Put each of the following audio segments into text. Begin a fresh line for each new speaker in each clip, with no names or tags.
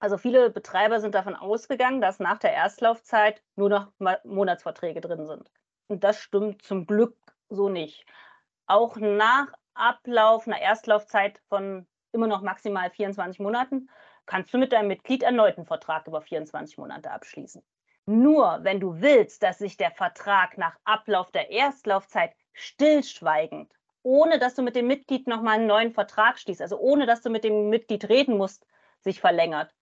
Also viele Betreiber sind davon ausgegangen, dass nach der Erstlaufzeit nur noch Monatsverträge drin sind. Und das stimmt zum Glück so nicht. Auch nach Ablauf einer Erstlaufzeit von immer noch maximal 24 Monaten kannst du mit deinem Mitglied erneut einen Vertrag über 24 Monate abschließen. Nur wenn du willst, dass sich der Vertrag nach Ablauf der Erstlaufzeit stillschweigend, ohne dass du mit dem Mitglied nochmal einen neuen Vertrag schließt, also ohne dass du mit dem Mitglied reden musst, sich verlängert,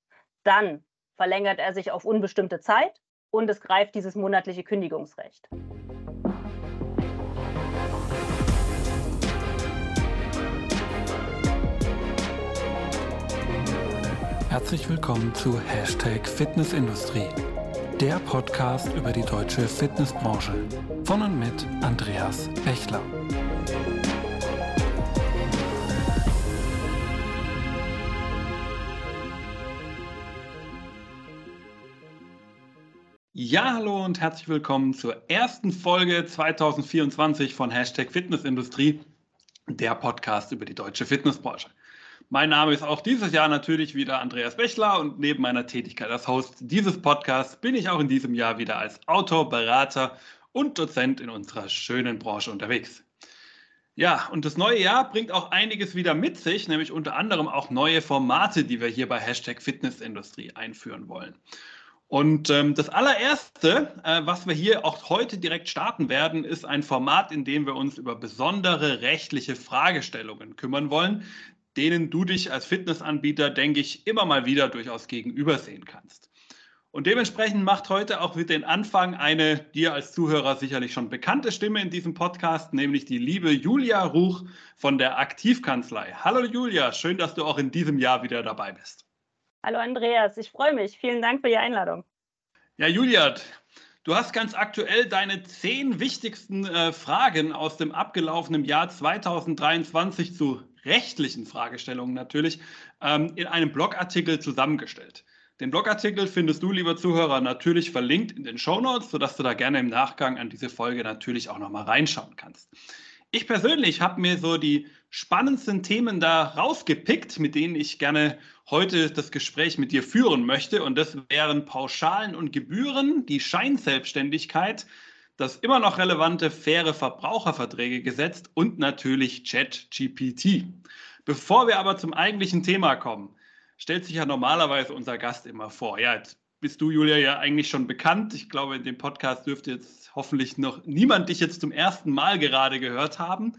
dann verlängert er sich auf unbestimmte Zeit und es greift dieses monatliche Kündigungsrecht.
Herzlich willkommen zu Hashtag Fitnessindustrie, der Podcast über die deutsche Fitnessbranche von und mit Andreas Bechler. Ja, hallo und herzlich willkommen zur ersten Folge 2024 von Hashtag Fitnessindustrie, der Podcast über die deutsche Fitnessbranche. Mein Name ist auch dieses Jahr natürlich wieder Andreas Bechler und neben meiner Tätigkeit als Host dieses Podcasts bin ich auch in diesem Jahr wieder als Autor, Berater und Dozent in unserer schönen Branche unterwegs. Ja, und das neue Jahr bringt auch einiges wieder mit sich, nämlich unter anderem auch neue Formate, die wir hier bei Hashtag Fitnessindustrie einführen wollen. Und ähm, das allererste, äh, was wir hier auch heute direkt starten werden, ist ein Format, in dem wir uns über besondere rechtliche Fragestellungen kümmern wollen, denen du dich als Fitnessanbieter, denke ich, immer mal wieder durchaus gegenübersehen kannst. Und dementsprechend macht heute auch mit den Anfang eine dir als Zuhörer sicherlich schon bekannte Stimme in diesem Podcast, nämlich die liebe Julia Ruch von der Aktivkanzlei. Hallo Julia, schön, dass du auch in diesem Jahr wieder dabei bist.
Hallo Andreas, ich freue mich. Vielen Dank für die Einladung.
Ja, Julia, du hast ganz aktuell deine zehn wichtigsten äh, Fragen aus dem abgelaufenen Jahr 2023 zu rechtlichen Fragestellungen natürlich ähm, in einem Blogartikel zusammengestellt. Den Blogartikel findest du, lieber Zuhörer, natürlich verlinkt in den Show Notes, sodass du da gerne im Nachgang an diese Folge natürlich auch nochmal reinschauen kannst. Ich persönlich habe mir so die spannendsten Themen da rausgepickt, mit denen ich gerne heute das Gespräch mit dir führen möchte. Und das wären Pauschalen und Gebühren, die Scheinselbstständigkeit, das immer noch relevante faire Verbraucherverträge gesetzt und natürlich ChatGPT. Bevor wir aber zum eigentlichen Thema kommen, stellt sich ja normalerweise unser Gast immer vor. Ja, jetzt bist du, Julia, ja eigentlich schon bekannt. Ich glaube, in dem Podcast dürfte jetzt hoffentlich noch niemand dich jetzt zum ersten Mal gerade gehört haben.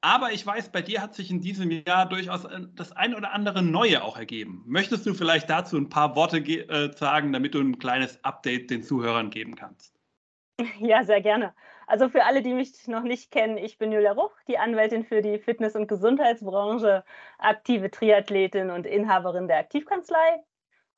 Aber ich weiß, bei dir hat sich in diesem Jahr durchaus das ein oder andere Neue auch ergeben. Möchtest du vielleicht dazu ein paar Worte äh, sagen, damit du ein kleines Update den Zuhörern geben kannst?
Ja, sehr gerne. Also für alle, die mich noch nicht kennen, ich bin Julia Ruch, die Anwältin für die Fitness- und Gesundheitsbranche, aktive Triathletin und Inhaberin der Aktivkanzlei.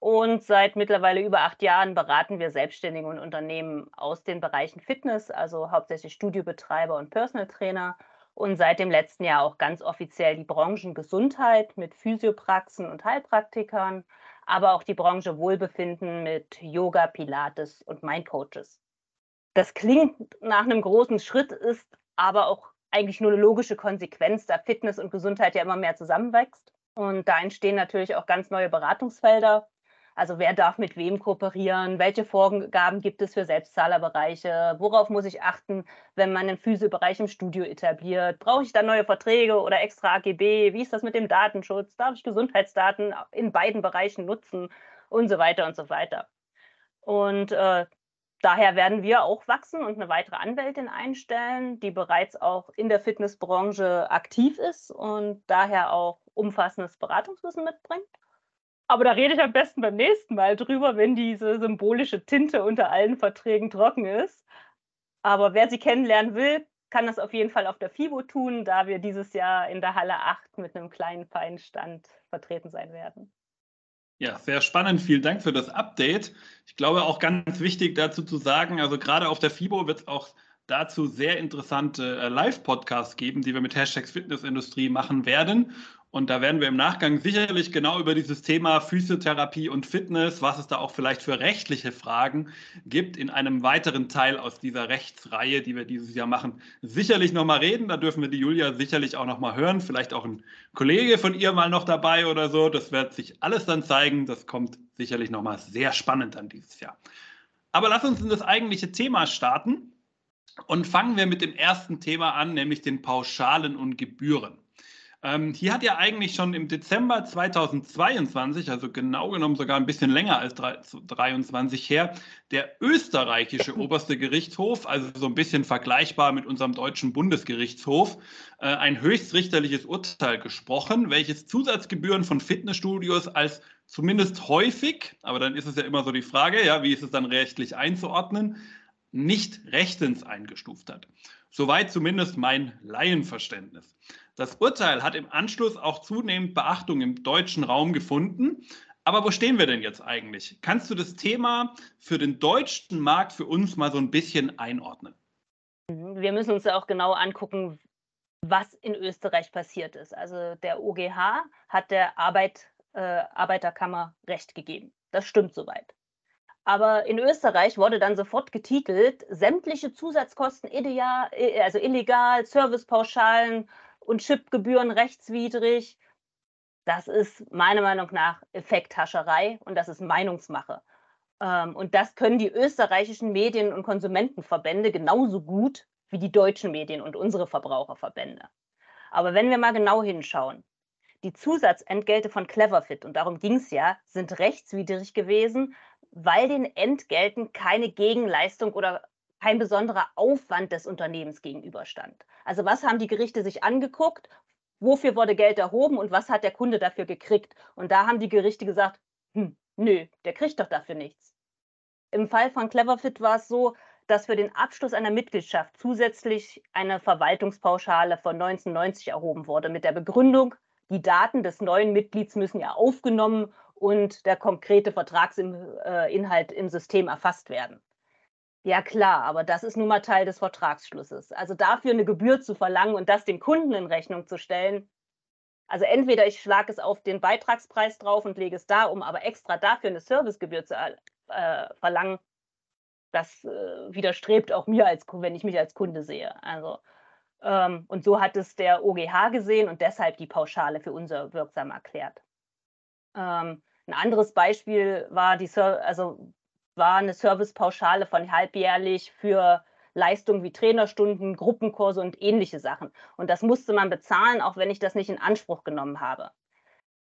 Und seit mittlerweile über acht Jahren beraten wir Selbstständige und Unternehmen aus den Bereichen Fitness, also hauptsächlich Studiobetreiber und Personal Trainer. Und seit dem letzten Jahr auch ganz offiziell die Branchen Gesundheit mit Physiopraxen und Heilpraktikern, aber auch die Branche Wohlbefinden mit Yoga, Pilates und Mindcoaches. Das klingt nach einem großen Schritt, ist aber auch eigentlich nur eine logische Konsequenz, da Fitness und Gesundheit ja immer mehr zusammenwächst. Und da entstehen natürlich auch ganz neue Beratungsfelder. Also wer darf mit wem kooperieren? Welche Vorgaben gibt es für Selbstzahlerbereiche? Worauf muss ich achten, wenn man einen Physiobereich im Studio etabliert? Brauche ich da neue Verträge oder extra AGB? Wie ist das mit dem Datenschutz? Darf ich Gesundheitsdaten in beiden Bereichen nutzen? Und so weiter und so weiter. Und äh, daher werden wir auch wachsen und eine weitere Anwältin einstellen, die bereits auch in der Fitnessbranche aktiv ist und daher auch umfassendes Beratungswissen mitbringt. Aber da rede ich am besten beim nächsten Mal drüber, wenn diese symbolische Tinte unter allen Verträgen trocken ist. Aber wer sie kennenlernen will, kann das auf jeden Fall auf der FIBO tun, da wir dieses Jahr in der Halle 8 mit einem kleinen Feinstand vertreten sein werden.
Ja, sehr spannend. Vielen Dank für das Update. Ich glaube auch ganz wichtig dazu zu sagen, also gerade auf der FIBO wird es auch dazu sehr interessante äh, Live-Podcasts geben, die wir mit Hashtags Fitnessindustrie machen werden. Und da werden wir im Nachgang sicherlich genau über dieses Thema Physiotherapie und Fitness, was es da auch vielleicht für rechtliche Fragen gibt, in einem weiteren Teil aus dieser Rechtsreihe, die wir dieses Jahr machen, sicherlich nochmal reden. Da dürfen wir die Julia sicherlich auch nochmal hören. Vielleicht auch ein Kollege von ihr mal noch dabei oder so. Das wird sich alles dann zeigen. Das kommt sicherlich nochmal sehr spannend dann dieses Jahr. Aber lass uns in das eigentliche Thema starten und fangen wir mit dem ersten Thema an, nämlich den Pauschalen und Gebühren. Ähm, hier hat ja eigentlich schon im Dezember 2022, also genau genommen sogar ein bisschen länger als 23 her, der österreichische oberste Gerichtshof, also so ein bisschen vergleichbar mit unserem deutschen Bundesgerichtshof, äh, ein höchstrichterliches Urteil gesprochen, welches Zusatzgebühren von Fitnessstudios als zumindest häufig, aber dann ist es ja immer so die Frage, ja, wie ist es dann rechtlich einzuordnen, nicht rechtens eingestuft hat. Soweit zumindest mein Laienverständnis. Das Urteil hat im Anschluss auch zunehmend Beachtung im deutschen Raum gefunden. Aber wo stehen wir denn jetzt eigentlich? Kannst du das Thema für den deutschen Markt für uns mal so ein bisschen einordnen?
Wir müssen uns ja auch genau angucken, was in Österreich passiert ist. Also der OGH hat der Arbeit, äh, Arbeiterkammer Recht gegeben. Das stimmt soweit. Aber in Österreich wurde dann sofort getitelt, sämtliche Zusatzkosten ideal, äh, also illegal, Servicepauschalen, und Chipgebühren rechtswidrig. Das ist meiner Meinung nach Effekthascherei und das ist Meinungsmache. Ähm, und das können die österreichischen Medien- und Konsumentenverbände genauso gut wie die deutschen Medien und unsere Verbraucherverbände. Aber wenn wir mal genau hinschauen, die Zusatzentgelte von Cleverfit, und darum ging es ja, sind rechtswidrig gewesen, weil den Entgelten keine Gegenleistung oder kein besonderer Aufwand des Unternehmens gegenüberstand. Also was haben die Gerichte sich angeguckt? Wofür wurde Geld erhoben und was hat der Kunde dafür gekriegt? Und da haben die Gerichte gesagt, hm, nö, der kriegt doch dafür nichts. Im Fall von Cleverfit war es so, dass für den Abschluss einer Mitgliedschaft zusätzlich eine Verwaltungspauschale von 1990 erhoben wurde mit der Begründung, die Daten des neuen Mitglieds müssen ja aufgenommen und der konkrete Vertragsinhalt im System erfasst werden. Ja klar, aber das ist nun mal Teil des Vertragsschlusses. Also dafür eine Gebühr zu verlangen und das dem Kunden in Rechnung zu stellen, also entweder ich schlage es auf den Beitragspreis drauf und lege es da um, aber extra dafür eine Servicegebühr zu äh, verlangen, das äh, widerstrebt auch mir, als, wenn ich mich als Kunde sehe. Also, ähm, und so hat es der OGH gesehen und deshalb die Pauschale für unser wirksam erklärt. Ähm, ein anderes Beispiel war die, also war eine Servicepauschale von halbjährlich für Leistungen wie Trainerstunden, Gruppenkurse und ähnliche Sachen. Und das musste man bezahlen, auch wenn ich das nicht in Anspruch genommen habe.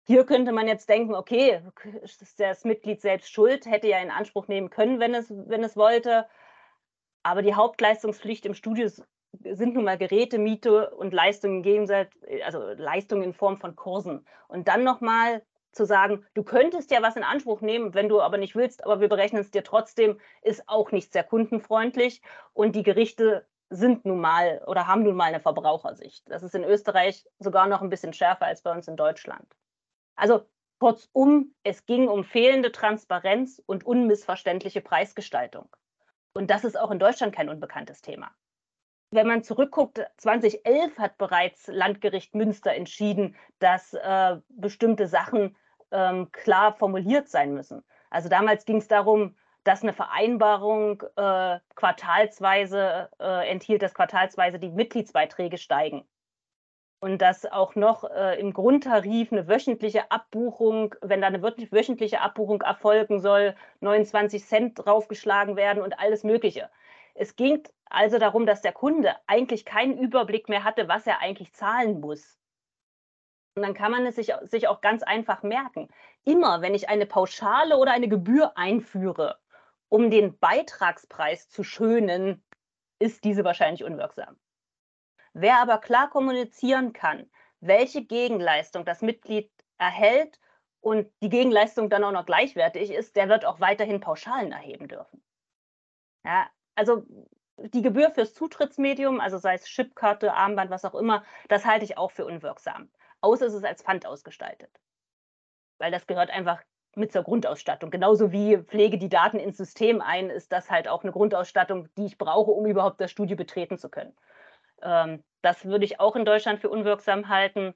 Hier könnte man jetzt denken, okay, ist das Mitglied selbst schuld, hätte ja in Anspruch nehmen können, wenn es, wenn es wollte. Aber die Hauptleistungspflicht im Studio sind nun mal Geräte, Miete und Leistungen also Leistungen in Form von Kursen. Und dann nochmal zu sagen, du könntest ja was in Anspruch nehmen, wenn du aber nicht willst, aber wir berechnen es dir trotzdem, ist auch nicht sehr kundenfreundlich. Und die Gerichte sind nun mal oder haben nun mal eine Verbrauchersicht. Das ist in Österreich sogar noch ein bisschen schärfer als bei uns in Deutschland. Also kurzum, es ging um fehlende Transparenz und unmissverständliche Preisgestaltung. Und das ist auch in Deutschland kein unbekanntes Thema. Wenn man zurückguckt, 2011 hat bereits Landgericht Münster entschieden, dass äh, bestimmte Sachen ähm, klar formuliert sein müssen. Also damals ging es darum, dass eine Vereinbarung äh, quartalsweise äh, enthielt, dass quartalsweise die Mitgliedsbeiträge steigen. Und dass auch noch äh, im Grundtarif eine wöchentliche Abbuchung, wenn da eine wöchentliche Abbuchung erfolgen soll, 29 Cent draufgeschlagen werden und alles Mögliche. Es ging also darum, dass der Kunde eigentlich keinen Überblick mehr hatte, was er eigentlich zahlen muss. Und dann kann man es sich, sich auch ganz einfach merken. Immer, wenn ich eine Pauschale oder eine Gebühr einführe, um den Beitragspreis zu schönen, ist diese wahrscheinlich unwirksam. Wer aber klar kommunizieren kann, welche Gegenleistung das Mitglied erhält und die Gegenleistung dann auch noch gleichwertig ist, der wird auch weiterhin Pauschalen erheben dürfen. Ja, also die Gebühr fürs Zutrittsmedium, also sei es Chipkarte, Armband, was auch immer, das halte ich auch für unwirksam außer es ist als Pfand ausgestaltet. Weil das gehört einfach mit zur Grundausstattung. Genauso wie Pflege die Daten ins System ein, ist das halt auch eine Grundausstattung, die ich brauche, um überhaupt das Studio betreten zu können. Ähm, das würde ich auch in Deutschland für unwirksam halten.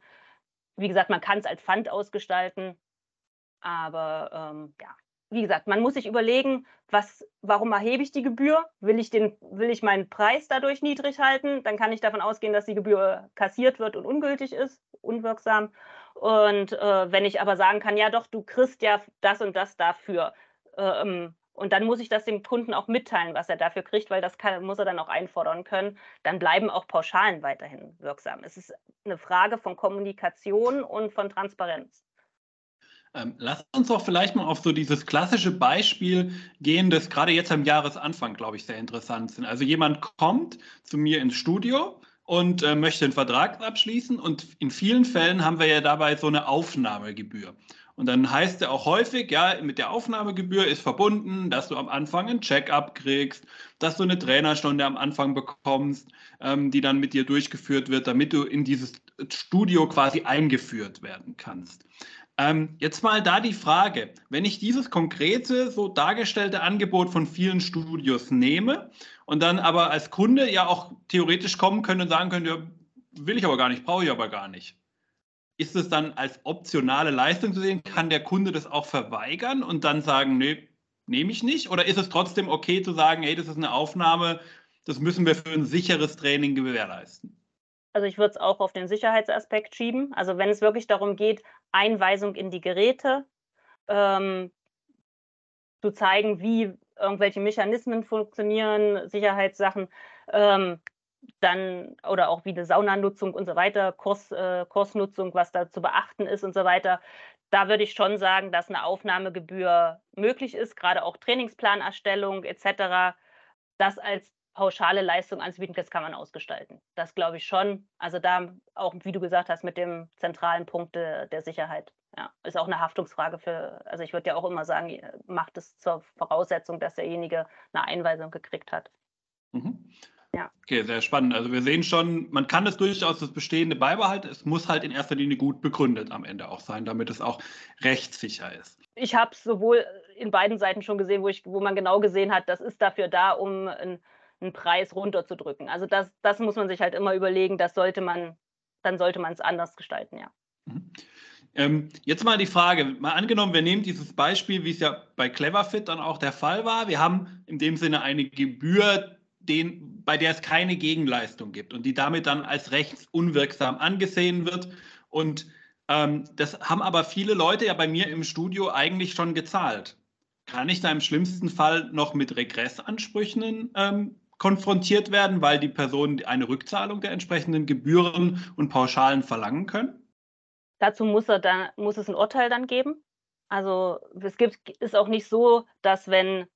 Wie gesagt, man kann es als Pfand ausgestalten, aber ähm, ja, wie gesagt, man muss sich überlegen, was, warum erhebe ich die Gebühr? Will ich, den, will ich meinen Preis dadurch niedrig halten? Dann kann ich davon ausgehen, dass die Gebühr kassiert wird und ungültig ist, unwirksam. Und äh, wenn ich aber sagen kann, ja doch, du kriegst ja das und das dafür. Ähm, und dann muss ich das dem Kunden auch mitteilen, was er dafür kriegt, weil das kann, muss er dann auch einfordern können. Dann bleiben auch Pauschalen weiterhin wirksam. Es ist eine Frage von Kommunikation und von Transparenz.
Ähm, lass uns doch vielleicht mal auf so dieses klassische Beispiel gehen, das gerade jetzt am Jahresanfang, glaube ich, sehr interessant ist. Also jemand kommt zu mir ins Studio und äh, möchte einen Vertrag abschließen und in vielen Fällen haben wir ja dabei so eine Aufnahmegebühr. Und dann heißt er auch häufig, ja, mit der Aufnahmegebühr ist verbunden, dass du am Anfang ein Check-up kriegst, dass du eine Trainerstunde am Anfang bekommst, ähm, die dann mit dir durchgeführt wird, damit du in dieses Studio quasi eingeführt werden kannst. Ähm, jetzt mal da die Frage, wenn ich dieses konkrete, so dargestellte Angebot von vielen Studios nehme und dann aber als Kunde ja auch theoretisch kommen könnte und sagen könnte, ja, will ich aber gar nicht, brauche ich aber gar nicht. Ist es dann als optionale Leistung zu sehen? Kann der Kunde das auch verweigern und dann sagen, nee, nehme ich nicht? Oder ist es trotzdem okay zu sagen, hey, das ist eine Aufnahme, das müssen wir für ein sicheres Training gewährleisten?
Also ich würde es auch auf den Sicherheitsaspekt schieben. Also wenn es wirklich darum geht, Einweisung in die Geräte, ähm, zu zeigen, wie irgendwelche Mechanismen funktionieren, Sicherheitssachen, ähm, dann oder auch wie die Saunanutzung und so weiter, Kurs, äh, Kursnutzung, was da zu beachten ist und so weiter. Da würde ich schon sagen, dass eine Aufnahmegebühr möglich ist, gerade auch Trainingsplanerstellung etc. Das als pauschale Leistung anzubieten, das kann man ausgestalten. Das glaube ich schon. Also da auch, wie du gesagt hast, mit dem zentralen Punkt de, der Sicherheit. Ja, ist auch eine Haftungsfrage für, also ich würde ja auch immer sagen, macht es zur Voraussetzung, dass derjenige eine Einweisung gekriegt hat.
Mhm. Ja. Okay, sehr spannend. Also wir sehen schon, man kann das durchaus das Bestehende beibehalten. Es muss halt in erster Linie gut begründet am Ende auch sein, damit es auch rechtssicher ist.
Ich habe es sowohl in beiden Seiten schon gesehen, wo, ich, wo man genau gesehen hat, das ist dafür da, um ein einen Preis runterzudrücken. Also das, das muss man sich halt immer überlegen, das sollte man, dann sollte man es anders gestalten, ja.
Mhm. Ähm, jetzt mal die Frage, mal angenommen, wir nehmen dieses Beispiel, wie es ja bei Cleverfit dann auch der Fall war. Wir haben in dem Sinne eine Gebühr, den, bei der es keine Gegenleistung gibt und die damit dann als rechtsunwirksam angesehen wird. Und ähm, das haben aber viele Leute ja bei mir im Studio eigentlich schon gezahlt. Kann ich da im schlimmsten Fall noch mit Regressansprüchen ähm, konfrontiert werden, weil die Personen eine Rückzahlung der entsprechenden Gebühren und Pauschalen verlangen können?
Dazu muss, er dann, muss es ein Urteil dann geben. Also es gibt, ist auch nicht so, dass wenn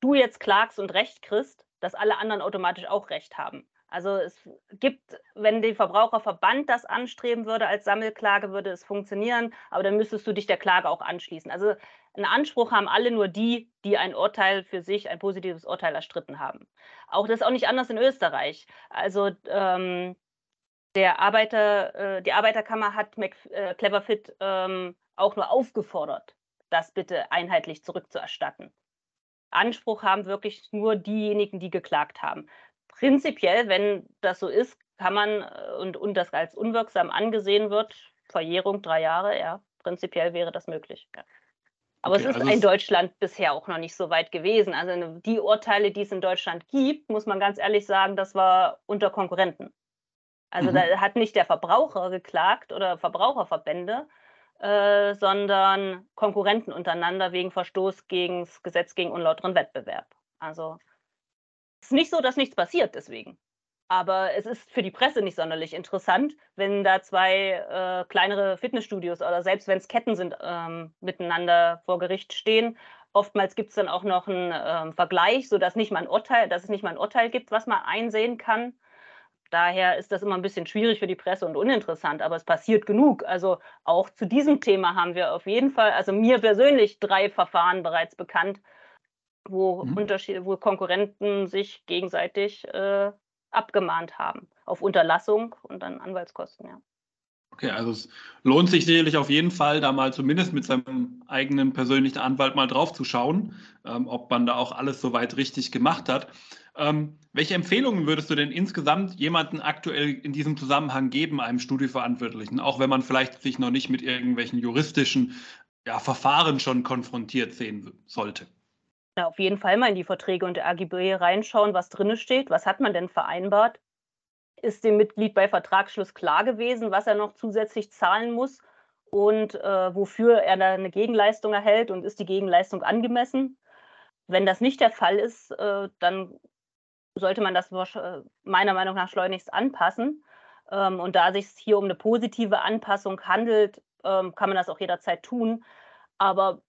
du jetzt klagst und Recht kriegst, dass alle anderen automatisch auch Recht haben. Also es gibt, wenn der Verbraucherverband das anstreben würde als Sammelklage, würde es funktionieren, aber dann müsstest du dich der Klage auch anschließen. Also einen Anspruch haben alle nur die, die ein Urteil für sich, ein positives Urteil erstritten haben. Auch das ist auch nicht anders in Österreich. Also ähm, der Arbeiter, äh, die Arbeiterkammer hat Mac, äh, Cleverfit ähm, auch nur aufgefordert, das bitte einheitlich zurückzuerstatten. Anspruch haben wirklich nur diejenigen, die geklagt haben. Prinzipiell, wenn das so ist, kann man äh, und, und das als unwirksam angesehen wird, Verjährung drei Jahre, ja, prinzipiell wäre das möglich. Ja. Aber okay, es ist also in Deutschland bisher auch noch nicht so weit gewesen. Also die Urteile, die es in Deutschland gibt, muss man ganz ehrlich sagen, das war unter Konkurrenten. Also mhm. da hat nicht der Verbraucher geklagt oder Verbraucherverbände, äh, sondern Konkurrenten untereinander wegen Verstoß gegen das Gesetz gegen unlauteren Wettbewerb. Also es ist nicht so, dass nichts passiert deswegen. Aber es ist für die Presse nicht sonderlich interessant, wenn da zwei äh, kleinere Fitnessstudios oder selbst wenn es Ketten sind, ähm, miteinander vor Gericht stehen. Oftmals gibt es dann auch noch einen ähm, Vergleich, sodass nicht mal ein Urteil, dass es nicht mal ein Urteil gibt, was man einsehen kann. Daher ist das immer ein bisschen schwierig für die Presse und uninteressant, aber es passiert genug. Also auch zu diesem Thema haben wir auf jeden Fall, also mir persönlich drei Verfahren bereits bekannt, wo, mhm. Unterschiede, wo Konkurrenten sich gegenseitig äh, abgemahnt haben auf Unterlassung und dann Anwaltskosten, ja.
Okay, also es lohnt sich sicherlich auf jeden Fall, da mal zumindest mit seinem eigenen persönlichen Anwalt mal drauf zu schauen, ähm, ob man da auch alles soweit richtig gemacht hat. Ähm, welche Empfehlungen würdest du denn insgesamt jemanden aktuell in diesem Zusammenhang geben, einem Studieverantwortlichen, auch wenn man vielleicht sich noch nicht mit irgendwelchen juristischen ja, Verfahren schon konfrontiert sehen sollte?
Ja, auf jeden Fall mal in die Verträge und der AGB reinschauen, was drin steht. Was hat man denn vereinbart? Ist dem Mitglied bei Vertragsschluss klar gewesen, was er noch zusätzlich zahlen muss? und äh, wofür er da eine Gegenleistung erhält und ist die Gegenleistung angemessen. Wenn das nicht der Fall ist, äh, dann sollte man das äh, meiner Meinung nach schleunigst anpassen. Ähm, und da sich hier um eine positive Anpassung handelt, ähm, kann man das auch jederzeit tun. Aber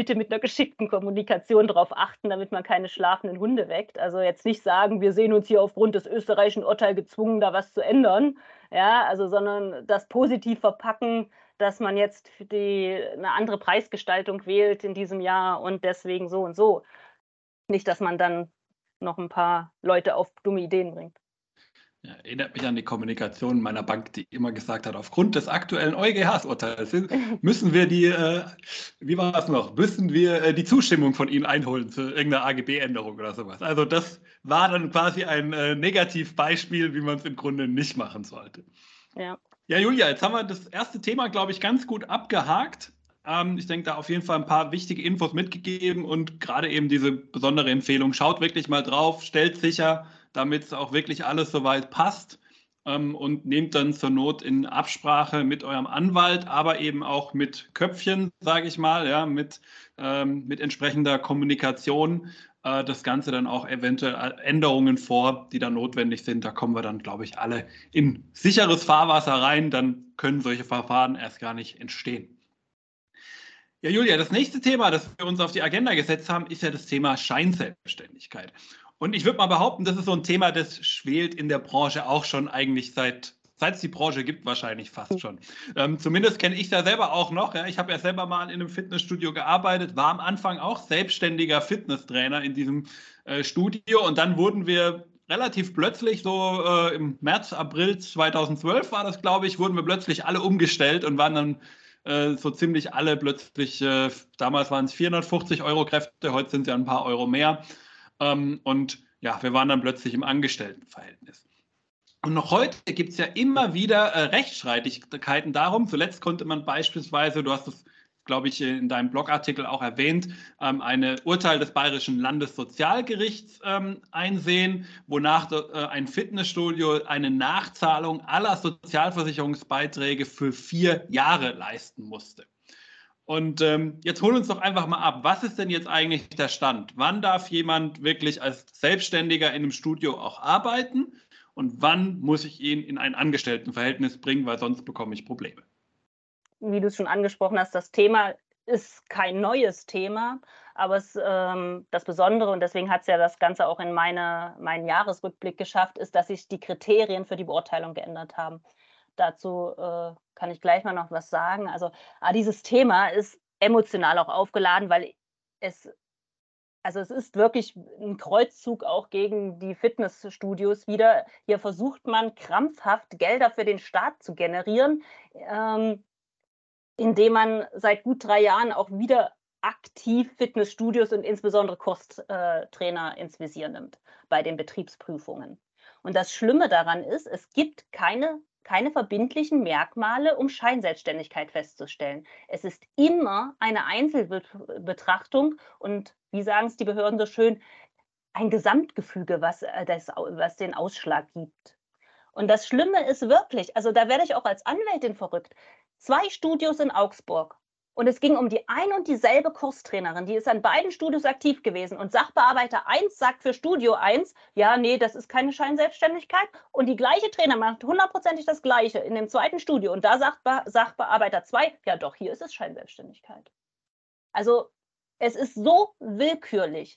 bitte mit einer geschickten Kommunikation darauf achten, damit man keine schlafenden Hunde weckt. Also jetzt nicht sagen, wir sehen uns hier aufgrund des österreichischen Urteils gezwungen, da was zu ändern. Ja, also, sondern das positiv verpacken, dass man jetzt die, eine andere Preisgestaltung wählt in diesem Jahr und deswegen so und so. Nicht, dass man dann noch ein paar Leute auf dumme Ideen bringt.
Ja, erinnert mich an die Kommunikation meiner Bank, die immer gesagt hat, aufgrund des aktuellen EuGH-Urteils müssen wir die, äh, wie war es noch, müssen wir äh, die Zustimmung von Ihnen einholen zu irgendeiner AGB-Änderung oder sowas. Also das war dann quasi ein äh, Negativbeispiel, wie man es im Grunde nicht machen sollte. Ja. Ja, Julia, jetzt haben wir das erste Thema, glaube ich, ganz gut abgehakt. Ähm, ich denke, da auf jeden Fall ein paar wichtige Infos mitgegeben und gerade eben diese besondere Empfehlung. Schaut wirklich mal drauf, stellt sicher, damit auch wirklich alles soweit passt ähm, und nehmt dann zur Not in Absprache mit eurem Anwalt, aber eben auch mit Köpfchen, sage ich mal, ja, mit, ähm, mit entsprechender Kommunikation äh, das Ganze dann auch eventuell Änderungen vor, die dann notwendig sind. Da kommen wir dann, glaube ich, alle in sicheres Fahrwasser rein. Dann können solche Verfahren erst gar nicht entstehen. Ja, Julia, das nächste Thema, das wir uns auf die Agenda gesetzt haben, ist ja das Thema Scheinselbstständigkeit. Und ich würde mal behaupten, das ist so ein Thema, das schwelt in der Branche auch schon eigentlich seit seit es die Branche gibt, wahrscheinlich fast schon. Ähm, zumindest kenne ich ja selber auch noch. Ja. Ich habe ja selber mal in einem Fitnessstudio gearbeitet, war am Anfang auch selbstständiger Fitnesstrainer in diesem äh, Studio und dann wurden wir relativ plötzlich, so äh, im März, April 2012 war das, glaube ich, wurden wir plötzlich alle umgestellt und waren dann äh, so ziemlich alle plötzlich, äh, damals waren es 450 Euro Kräfte, heute sind es ja ein paar Euro mehr. Ähm, und ja, wir waren dann plötzlich im Angestelltenverhältnis. Und noch heute gibt es ja immer wieder äh, Rechtsstreitigkeiten darum. Zuletzt konnte man beispielsweise, du hast es glaube ich, in deinem Blogartikel auch erwähnt, ähm, ein Urteil des Bayerischen Landessozialgerichts ähm, einsehen, wonach äh, ein Fitnessstudio eine Nachzahlung aller Sozialversicherungsbeiträge für vier Jahre leisten musste. Und ähm, jetzt hol uns doch einfach mal ab. Was ist denn jetzt eigentlich der Stand? Wann darf jemand wirklich als Selbstständiger in einem Studio auch arbeiten? Und wann muss ich ihn in ein Angestelltenverhältnis bringen, weil sonst bekomme ich Probleme?
wie du es schon angesprochen hast, das Thema ist kein neues Thema, aber es, ähm, das Besondere, und deswegen hat es ja das Ganze auch in meine, meinen Jahresrückblick geschafft, ist, dass sich die Kriterien für die Beurteilung geändert haben. Dazu äh, kann ich gleich mal noch was sagen. Also ah, dieses Thema ist emotional auch aufgeladen, weil es, also es ist wirklich ein Kreuzzug auch gegen die Fitnessstudios wieder. Hier versucht man krampfhaft Gelder für den Staat zu generieren. Ähm, indem man seit gut drei Jahren auch wieder aktiv Fitnessstudios und insbesondere Kurstrainer ins Visier nimmt bei den Betriebsprüfungen. Und das Schlimme daran ist, es gibt keine, keine verbindlichen Merkmale, um Scheinselbstständigkeit festzustellen. Es ist immer eine Einzelbetrachtung und, wie sagen es die Behörden so schön, ein Gesamtgefüge, was, äh, das, was den Ausschlag gibt. Und das Schlimme ist wirklich, also da werde ich auch als Anwältin verrückt zwei Studios in Augsburg. Und es ging um die ein und dieselbe Kurstrainerin, die ist an beiden Studios aktiv gewesen. Und Sachbearbeiter 1 sagt für Studio 1, ja, nee, das ist keine Scheinselbstständigkeit. Und die gleiche Trainer macht hundertprozentig das Gleiche in dem zweiten Studio. Und da sagt Sachbearbeiter 2, ja doch, hier ist es Scheinselbstständigkeit. Also es ist so willkürlich,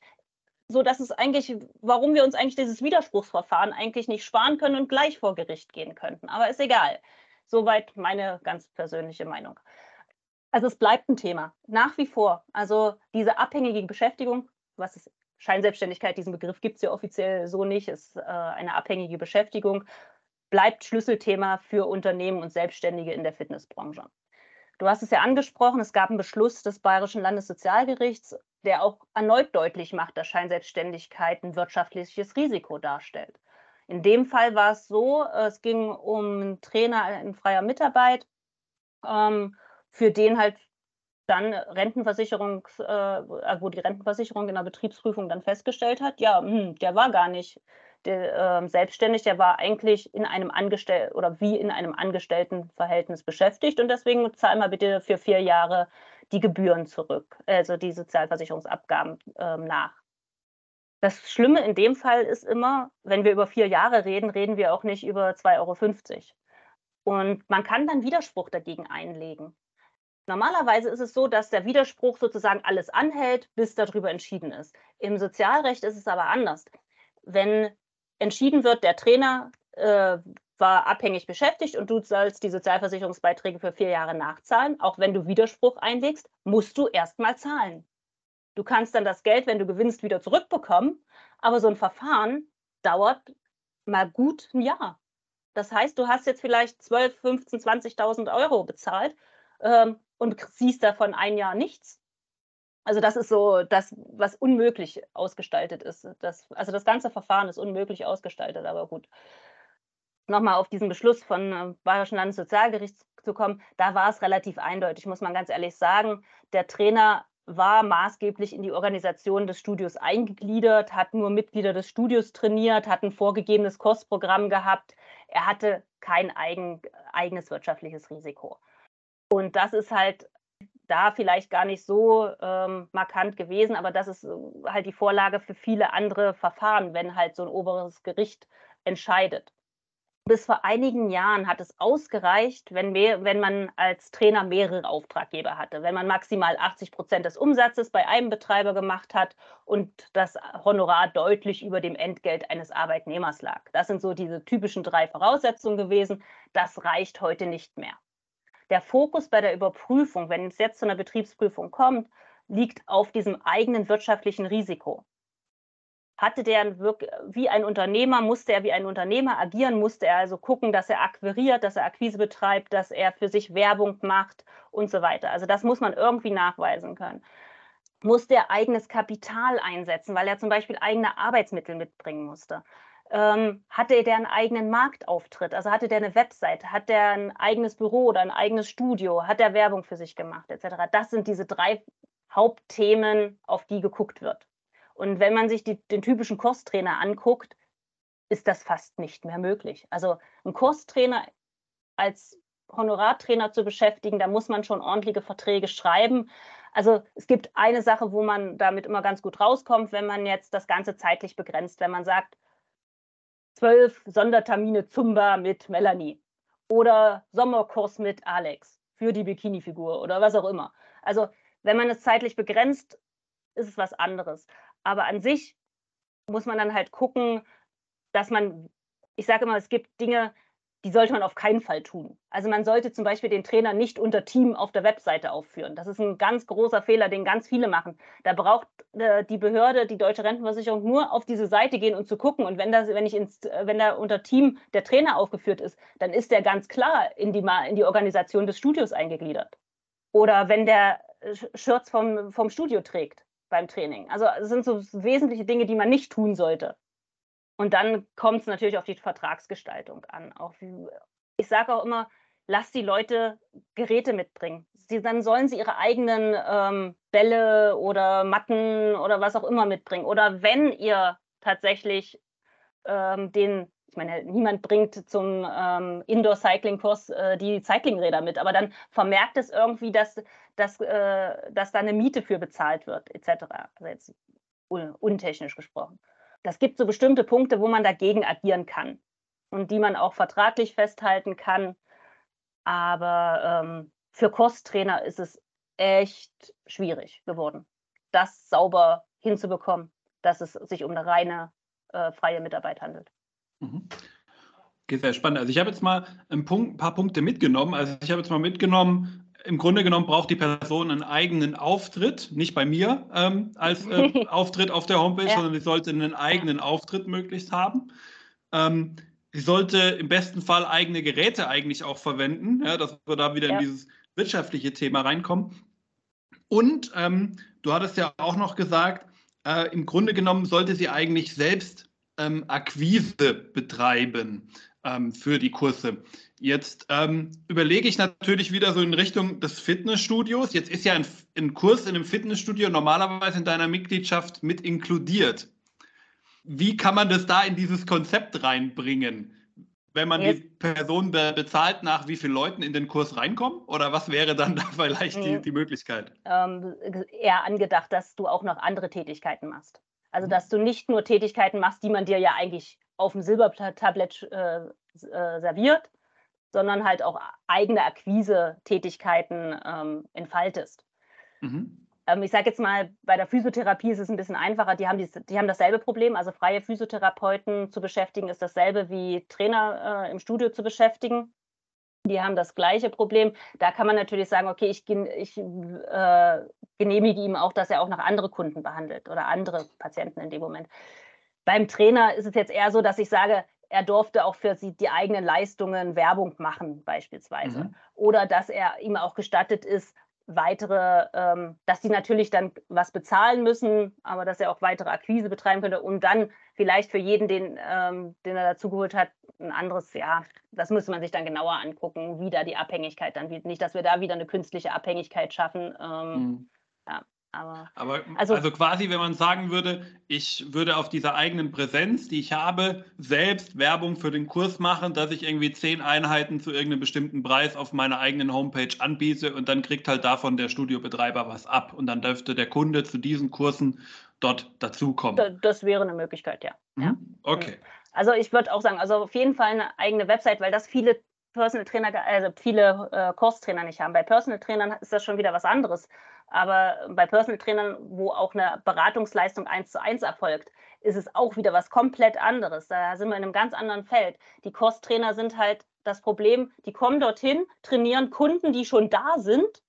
so dass es eigentlich, warum wir uns eigentlich dieses Widerspruchsverfahren eigentlich nicht sparen können und gleich vor Gericht gehen könnten. Aber ist egal. Soweit meine ganz persönliche Meinung. Also es bleibt ein Thema, nach wie vor. Also diese abhängige Beschäftigung, was ist Scheinselbstständigkeit, diesen Begriff gibt es ja offiziell so nicht, ist äh, eine abhängige Beschäftigung, bleibt Schlüsselthema für Unternehmen und Selbstständige in der Fitnessbranche. Du hast es ja angesprochen, es gab einen Beschluss des Bayerischen Landessozialgerichts, der auch erneut deutlich macht, dass Scheinselbstständigkeit ein wirtschaftliches Risiko darstellt. In dem Fall war es so, es ging um einen Trainer in freier Mitarbeit, ähm, für den halt dann Rentenversicherung, äh, wo die Rentenversicherung in der Betriebsprüfung dann festgestellt hat, ja, hm, der war gar nicht der, äh, selbstständig, der war eigentlich in einem Angestell oder wie in einem Angestelltenverhältnis beschäftigt und deswegen zahl mal bitte für vier Jahre die Gebühren zurück, also die Sozialversicherungsabgaben äh, nach. Das Schlimme in dem Fall ist immer, wenn wir über vier Jahre reden, reden wir auch nicht über 2,50 Euro. Und man kann dann Widerspruch dagegen einlegen. Normalerweise ist es so, dass der Widerspruch sozusagen alles anhält, bis darüber entschieden ist. Im Sozialrecht ist es aber anders. Wenn entschieden wird, der Trainer äh, war abhängig beschäftigt und du sollst die Sozialversicherungsbeiträge für vier Jahre nachzahlen, auch wenn du Widerspruch einlegst, musst du erstmal zahlen. Du kannst dann das Geld, wenn du gewinnst, wieder zurückbekommen, aber so ein Verfahren dauert mal gut ein Jahr. Das heißt, du hast jetzt vielleicht 12, 15, 20.000 Euro bezahlt ähm, und siehst davon ein Jahr nichts. Also das ist so das, was unmöglich ausgestaltet ist. Das, also das ganze Verfahren ist unmöglich ausgestaltet, aber gut. Nochmal auf diesen Beschluss von äh, Bayerischen Landessozialgericht zu kommen, da war es relativ eindeutig, muss man ganz ehrlich sagen. Der Trainer war maßgeblich in die Organisation des Studios eingegliedert, hat nur Mitglieder des Studios trainiert, hat ein vorgegebenes Kostprogramm gehabt. Er hatte kein eigen, eigenes wirtschaftliches Risiko. Und das ist halt da vielleicht gar nicht so ähm, markant gewesen, aber das ist äh, halt die Vorlage für viele andere Verfahren, wenn halt so ein oberes Gericht entscheidet. Bis vor einigen Jahren hat es ausgereicht, wenn, mehr, wenn man als Trainer mehrere Auftraggeber hatte, wenn man maximal 80 Prozent des Umsatzes bei einem Betreiber gemacht hat und das Honorar deutlich über dem Entgelt eines Arbeitnehmers lag. Das sind so diese typischen drei Voraussetzungen gewesen. Das reicht heute nicht mehr der Fokus bei der Überprüfung, wenn es jetzt zu einer Betriebsprüfung kommt, liegt auf diesem eigenen wirtschaftlichen Risiko. Hatte der wie ein Unternehmer, musste er wie ein Unternehmer agieren, musste er also gucken, dass er akquiriert, dass er Akquise betreibt, dass er für sich Werbung macht und so weiter. Also das muss man irgendwie nachweisen können. Musste er eigenes Kapital einsetzen, weil er zum Beispiel eigene Arbeitsmittel mitbringen musste ähm, hatte der einen eigenen Marktauftritt? Also hatte der eine Website? Hat der ein eigenes Büro oder ein eigenes Studio? Hat der Werbung für sich gemacht, etc.? Das sind diese drei Hauptthemen, auf die geguckt wird. Und wenn man sich die, den typischen Kurstrainer anguckt, ist das fast nicht mehr möglich. Also ein Kurstrainer als Honorartrainer zu beschäftigen, da muss man schon ordentliche Verträge schreiben. Also es gibt eine Sache, wo man damit immer ganz gut rauskommt, wenn man jetzt das Ganze zeitlich begrenzt, wenn man sagt, zwölf Sondertermine Zumba mit Melanie oder Sommerkurs mit Alex für die Bikini-Figur oder was auch immer. Also wenn man es zeitlich begrenzt, ist es was anderes. Aber an sich muss man dann halt gucken, dass man, ich sage immer, es gibt Dinge, die sollte man auf keinen Fall tun. Also man sollte zum Beispiel den Trainer nicht unter Team auf der Webseite aufführen. Das ist ein ganz großer Fehler, den ganz viele machen. Da braucht äh, die Behörde, die Deutsche Rentenversicherung, nur auf diese Seite gehen und zu gucken. Und wenn, das, wenn, ich ins, wenn da unter Team der Trainer aufgeführt ist, dann ist der ganz klar in die, in die Organisation des Studios eingegliedert. Oder wenn der Shirts vom, vom Studio trägt beim Training. Also es sind so wesentliche Dinge, die man nicht tun sollte. Und dann kommt es natürlich auf die Vertragsgestaltung an. Auch wie, ich sage auch immer, lass die Leute Geräte mitbringen. Sie, dann sollen sie ihre eigenen ähm, Bälle oder Matten oder was auch immer mitbringen. Oder wenn ihr tatsächlich ähm, den, ich meine, niemand bringt zum ähm, Indoor-Cycling-Kurs äh, die Cyclingräder mit, aber dann vermerkt es irgendwie, dass, dass, äh, dass da eine Miete für bezahlt wird, etc. Also jetzt un untechnisch gesprochen das gibt so bestimmte Punkte, wo man dagegen agieren kann und die man auch vertraglich festhalten kann. Aber ähm, für Kosttrainer ist es echt schwierig geworden, das sauber hinzubekommen, dass es sich um eine reine äh, freie Mitarbeit handelt.
Mhm. Okay, sehr spannend. Also ich habe jetzt mal ein, Punkt, ein paar Punkte mitgenommen. Also ich habe jetzt mal mitgenommen, im Grunde genommen braucht die Person einen eigenen Auftritt, nicht bei mir ähm, als äh, Auftritt auf der Homepage, ja. sondern sie sollte einen eigenen Auftritt möglichst haben. Ähm, sie sollte im besten Fall eigene Geräte eigentlich auch verwenden, ja, dass wir da wieder ja. in dieses wirtschaftliche Thema reinkommen. Und ähm, du hattest ja auch noch gesagt, äh, im Grunde genommen sollte sie eigentlich selbst ähm, Akquise betreiben ähm, für die Kurse. Jetzt ähm, überlege ich natürlich wieder so in Richtung des Fitnessstudios. Jetzt ist ja ein, ein, Kurs in einem Fitnessstudio normalerweise in deiner Mitgliedschaft mit inkludiert. wie kann man das da in dieses Konzept reinbringen? Wenn man Jetzt. die Person be bezahlt, nach wie vielen Leuten in den Kurs reinkommen? Oder was wäre dann da vielleicht die, mhm. die Möglichkeit?
Ähm, eher angedacht, dass du auch noch andere Tätigkeiten machst. Also, dass du nicht nur Tätigkeiten machst, die man dir ja eigentlich auf dem Silbertablett äh, äh, serviert, sondern halt auch eigene Akquise-Tätigkeiten ähm, entfaltest. Mhm. Ähm, ich sage jetzt mal, bei der Physiotherapie ist es ein bisschen einfacher. Die haben, die, die haben dasselbe Problem. Also freie Physiotherapeuten zu beschäftigen ist dasselbe wie Trainer äh, im Studio zu beschäftigen. Die haben das gleiche Problem. Da kann man natürlich sagen, okay, ich, ich äh, genehmige ihm auch, dass er auch noch andere Kunden behandelt oder andere Patienten in dem Moment. Beim Trainer ist es jetzt eher so, dass ich sage, er durfte auch für sie die eigenen Leistungen Werbung machen, beispielsweise. Mhm. Oder dass er ihm auch gestattet ist, weitere, ähm, dass die natürlich dann was bezahlen müssen, aber dass er auch weitere Akquise betreiben könnte, um dann vielleicht für jeden, den, ähm, den er dazugeholt hat, ein anderes, ja, das müsste man sich dann genauer angucken, wie da die Abhängigkeit dann wird. Nicht, dass wir da wieder eine künstliche Abhängigkeit schaffen. Ähm, mhm.
ja. Aber, Aber also, also, quasi, wenn man sagen würde, ich würde auf dieser eigenen Präsenz, die ich habe, selbst Werbung für den Kurs machen, dass ich irgendwie zehn Einheiten zu irgendeinem bestimmten Preis auf meiner eigenen Homepage anbiete und dann kriegt halt davon der Studiobetreiber was ab und dann dürfte der Kunde zu diesen Kursen dort dazukommen.
Das wäre eine Möglichkeit, ja.
Mhm. ja. Okay.
Also ich würde auch sagen, also auf jeden Fall eine eigene Website, weil das viele Personal Trainer, also viele äh, Kurstrainer nicht haben. Bei Personal Trainern ist das schon wieder was anderes. Aber bei Personal Trainern, wo auch eine Beratungsleistung eins zu eins erfolgt, ist es auch wieder was komplett anderes. Da sind wir in einem ganz anderen Feld. Die Kosttrainer sind halt das Problem, die kommen dorthin, trainieren Kunden, die schon da sind,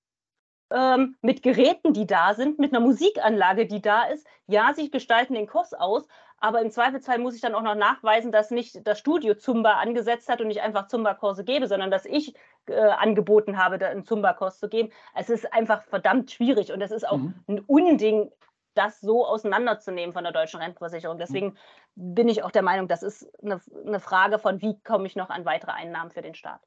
ähm, mit Geräten, die da sind, mit einer Musikanlage, die da ist. Ja, sie gestalten den Kurs aus, aber im Zweifelsfall muss ich dann auch noch nachweisen, dass nicht das Studio Zumba angesetzt hat und ich einfach Zumba-Kurse gebe, sondern dass ich äh, angeboten habe, da einen Zumba-Kurs zu geben. Es ist einfach verdammt schwierig und es ist auch mhm. ein Unding, das so auseinanderzunehmen von der deutschen Rentenversicherung. Deswegen mhm. bin ich auch der Meinung, das ist eine, eine Frage von, wie komme ich noch an weitere Einnahmen für den Staat.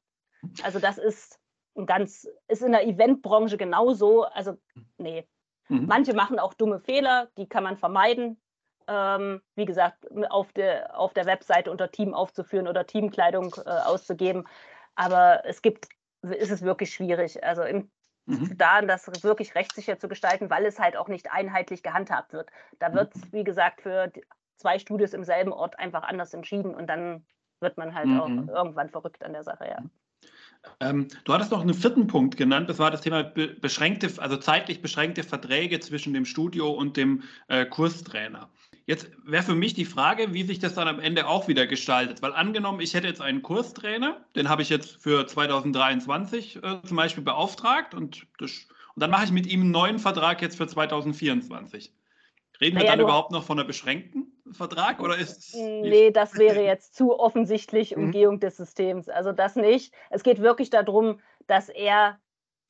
Also das ist ein ganz, ist in der Eventbranche genauso. Also nee. Mhm. Manche machen auch dumme Fehler, die kann man vermeiden ähm, wie gesagt, auf der, auf der Webseite unter Team aufzuführen oder Teamkleidung äh, auszugeben. Aber es gibt, ist es wirklich schwierig. Also im, mhm. da das wirklich rechtssicher zu gestalten, weil es halt auch nicht einheitlich gehandhabt wird. Da wird es, mhm. wie gesagt, für zwei Studios im selben Ort einfach anders entschieden und dann wird man halt mhm. auch irgendwann verrückt an der Sache, ja.
Ähm, du hattest noch einen vierten Punkt genannt, das war das Thema beschränkte, also zeitlich beschränkte Verträge zwischen dem Studio und dem äh, Kurstrainer. Jetzt wäre für mich die Frage, wie sich das dann am Ende auch wieder gestaltet. Weil angenommen, ich hätte jetzt einen Kurstrainer, den habe ich jetzt für 2023 äh, zum Beispiel beauftragt und, das, und dann mache ich mit ihm einen neuen Vertrag jetzt für 2024. Reden naja, wir dann überhaupt noch von einem beschränkten Vertrag oder ist
Nee, das wäre jetzt zu offensichtlich mhm. Umgehung mhm. des Systems. Also das nicht. Es geht wirklich darum, dass er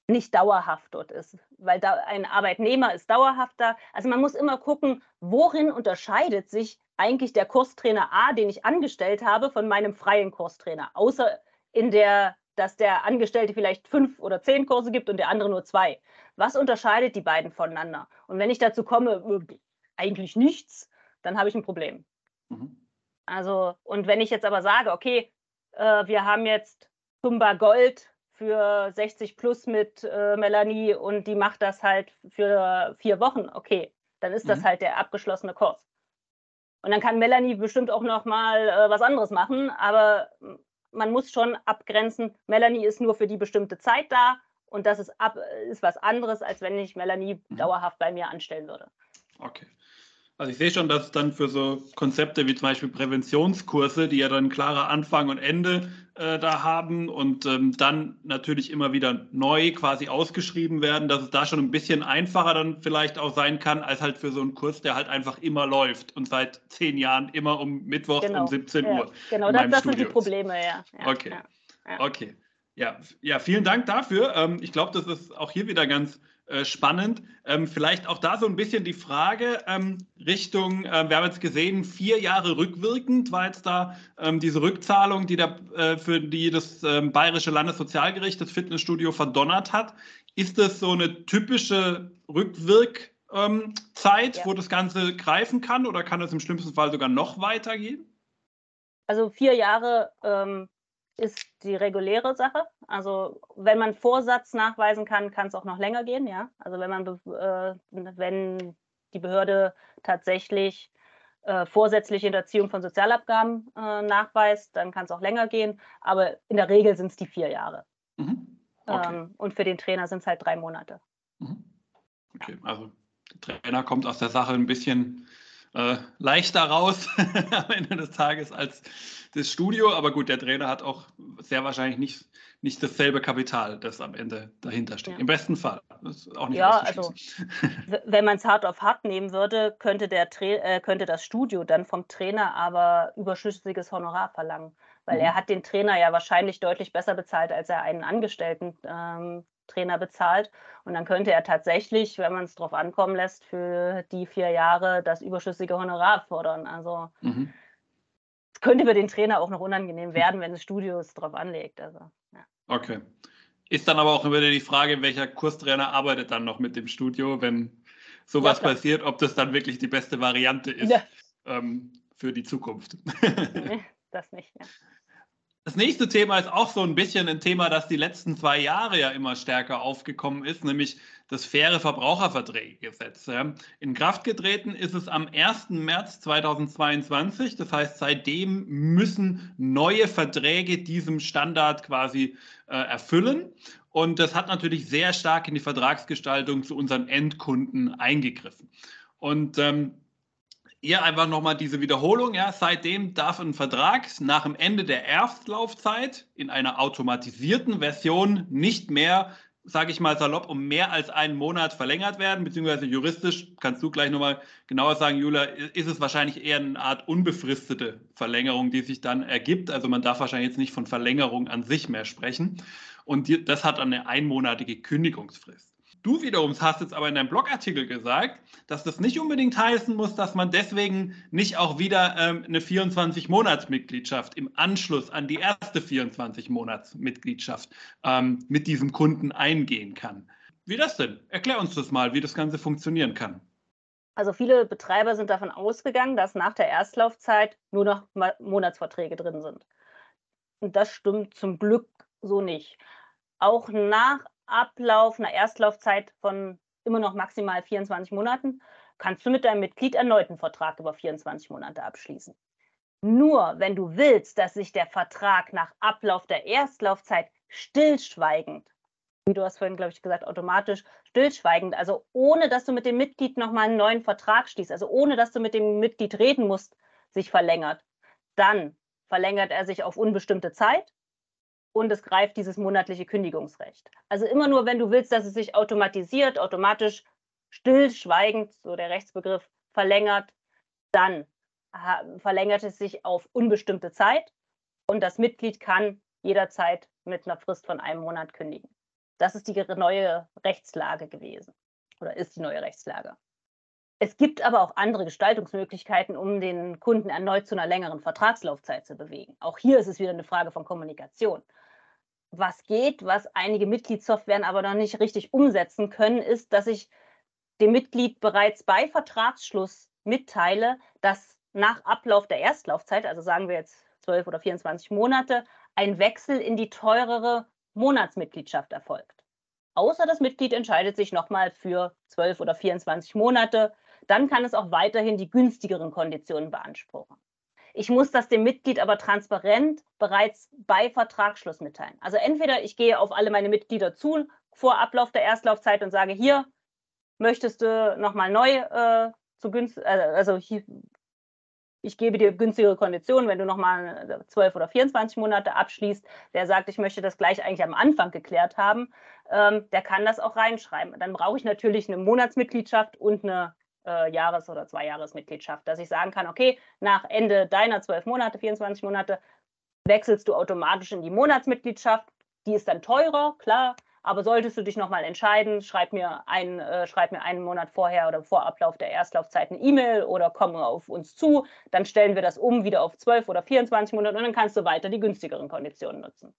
nicht dauerhaft dort ist, weil da ein Arbeitnehmer ist dauerhafter. Also man muss immer gucken, worin unterscheidet sich eigentlich der Kurstrainer A, den ich angestellt habe, von meinem freien Kurstrainer, außer in der, dass der Angestellte vielleicht fünf oder zehn Kurse gibt und der andere nur zwei. Was unterscheidet die beiden voneinander? Und wenn ich dazu komme, eigentlich nichts, dann habe ich ein Problem. Mhm. Also, und wenn ich jetzt aber sage, okay, äh, wir haben jetzt Zumba Gold für 60 plus mit äh, Melanie und die macht das halt für vier Wochen, okay, dann ist das mhm. halt der abgeschlossene Kurs. Und dann kann Melanie bestimmt auch noch mal äh, was anderes machen, aber man muss schon abgrenzen, Melanie ist nur für die bestimmte Zeit da und das ist, ab, ist was anderes, als wenn ich Melanie mhm. dauerhaft bei mir anstellen würde.
Okay. Also ich sehe schon, dass dann für so Konzepte wie zum Beispiel Präventionskurse, die ja dann klare Anfang und Ende äh, da haben und ähm, dann natürlich immer wieder neu quasi ausgeschrieben werden, dass es da schon ein bisschen einfacher dann vielleicht auch sein kann, als halt für so einen Kurs, der halt einfach immer läuft und seit zehn Jahren immer um Mittwoch
genau.
um 17 ja, Uhr.
Genau, das, das sind die Probleme, ja.
ja okay. Ja, okay. Ja, ja, vielen Dank dafür. Ähm, ich glaube, das ist auch hier wieder ganz äh, spannend. Ähm, vielleicht auch da so ein bisschen die Frage ähm, Richtung, äh, wir haben jetzt gesehen, vier Jahre rückwirkend war jetzt da ähm, diese Rückzahlung, die da, äh, für die das ähm, Bayerische Landessozialgericht das Fitnessstudio verdonnert hat. Ist das so eine typische Rückwirk- ähm, ja. wo das Ganze greifen kann oder kann es im schlimmsten Fall sogar noch weitergehen?
Also vier Jahre ähm, ist die reguläre Sache. Also wenn man Vorsatz nachweisen kann, kann es auch noch länger gehen, ja. Also wenn man äh, wenn die Behörde tatsächlich äh, vorsätzliche Hinterziehung von Sozialabgaben äh, nachweist, dann kann es auch länger gehen. Aber in der Regel sind es die vier Jahre. Mhm. Okay. Ähm, und für den Trainer sind es halt drei Monate.
Mhm. Okay, also der Trainer kommt aus der Sache ein bisschen äh, leichter raus am Ende des Tages als das Studio. Aber gut, der Trainer hat auch sehr wahrscheinlich nicht, nicht dasselbe Kapital, das am Ende dahinter steht. Ja. Im besten Fall.
Ja, also wenn man es hart auf hart nehmen würde, könnte, der äh, könnte das Studio dann vom Trainer aber überschüssiges Honorar verlangen. Weil mhm. er hat den Trainer ja wahrscheinlich deutlich besser bezahlt, als er einen Angestellten ähm, Trainer bezahlt. Und dann könnte er tatsächlich, wenn man es drauf ankommen lässt, für die vier Jahre das überschüssige Honorar fordern. Also mhm. es könnte für den Trainer auch noch unangenehm werden, wenn das Studio es drauf anlegt. Also,
ja. Okay. Ist dann aber auch wieder die Frage, welcher Kurstrainer arbeitet dann noch mit dem Studio, wenn sowas ja, passiert, ob das dann wirklich die beste Variante ist ja. ähm, für die Zukunft.
nee, das nicht, ja.
Das nächste Thema ist auch so ein bisschen ein Thema, das die letzten zwei Jahre ja immer stärker aufgekommen ist, nämlich das faire Verbraucherverträgegesetz. In Kraft getreten ist es am 1. März 2022. Das heißt, seitdem müssen neue Verträge diesem Standard quasi äh, erfüllen. Und das hat natürlich sehr stark in die Vertragsgestaltung zu unseren Endkunden eingegriffen. Und ähm, hier einfach nochmal diese Wiederholung. Ja, seitdem darf ein Vertrag nach dem Ende der Erstlaufzeit in einer automatisierten Version nicht mehr, sage ich mal salopp, um mehr als einen Monat verlängert werden, beziehungsweise juristisch, kannst du gleich nochmal genauer sagen, Julia, ist es wahrscheinlich eher eine Art unbefristete Verlängerung, die sich dann ergibt. Also man darf wahrscheinlich jetzt nicht von Verlängerung an sich mehr sprechen. Und das hat eine einmonatige Kündigungsfrist. Du wiederum hast jetzt aber in deinem Blogartikel gesagt, dass das nicht unbedingt heißen muss, dass man deswegen nicht auch wieder ähm, eine 24-Monats-Mitgliedschaft im Anschluss an die erste 24-Monats-Mitgliedschaft ähm, mit diesem Kunden eingehen kann. Wie das denn? Erklär uns das mal, wie das Ganze funktionieren kann.
Also viele Betreiber sind davon ausgegangen, dass nach der Erstlaufzeit nur noch Monatsverträge drin sind. Und das stimmt zum Glück so nicht. Auch nach Ablauf einer Erstlaufzeit von immer noch maximal 24 Monaten kannst du mit deinem Mitglied erneut einen Vertrag über 24 Monate abschließen. Nur wenn du willst, dass sich der Vertrag nach Ablauf der Erstlaufzeit stillschweigend, wie du hast vorhin, glaube ich, gesagt, automatisch stillschweigend, also ohne dass du mit dem Mitglied nochmal einen neuen Vertrag schließt, also ohne dass du mit dem Mitglied reden musst, sich verlängert, dann verlängert er sich auf unbestimmte Zeit und es greift dieses monatliche Kündigungsrecht. Also immer nur, wenn du willst, dass es sich automatisiert, automatisch stillschweigend, so der Rechtsbegriff, verlängert, dann verlängert es sich auf unbestimmte Zeit und das Mitglied kann jederzeit mit einer Frist von einem Monat kündigen. Das ist die neue Rechtslage gewesen oder ist die neue Rechtslage. Es gibt aber auch andere Gestaltungsmöglichkeiten, um den Kunden erneut zu einer längeren Vertragslaufzeit zu bewegen. Auch hier ist es wieder eine Frage von Kommunikation was geht, was einige Mitgliedssoftwaren aber noch nicht richtig umsetzen können, ist, dass ich dem Mitglied bereits bei Vertragsschluss mitteile, dass nach Ablauf der Erstlaufzeit, also sagen wir jetzt 12 oder 24 Monate, ein Wechsel in die teurere Monatsmitgliedschaft erfolgt. Außer das Mitglied entscheidet sich nochmal für 12 oder 24 Monate, dann kann es auch weiterhin die günstigeren Konditionen beanspruchen. Ich muss das dem Mitglied aber transparent bereits bei Vertragsschluss mitteilen. Also entweder ich gehe auf alle meine Mitglieder zu vor Ablauf der Erstlaufzeit und sage, hier möchtest du nochmal neu äh, zu günstig, äh, also hier, ich gebe dir günstigere Konditionen, wenn du nochmal 12 oder 24 Monate abschließt. Wer sagt, ich möchte das gleich eigentlich am Anfang geklärt haben, ähm, der kann das auch reinschreiben. Dann brauche ich natürlich eine Monatsmitgliedschaft und eine äh, Jahres- oder Zweijahresmitgliedschaft, dass ich sagen kann, okay, nach Ende deiner zwölf Monate, 24 Monate, wechselst du automatisch in die Monatsmitgliedschaft. Die ist dann teurer, klar, aber solltest du dich nochmal entscheiden, schreib mir, ein, äh, schreib mir einen Monat vorher oder vor Ablauf der Erstlaufzeit eine E-Mail oder komme auf uns zu. Dann stellen wir das um wieder auf 12 oder 24 Monate und dann kannst du weiter die günstigeren Konditionen nutzen.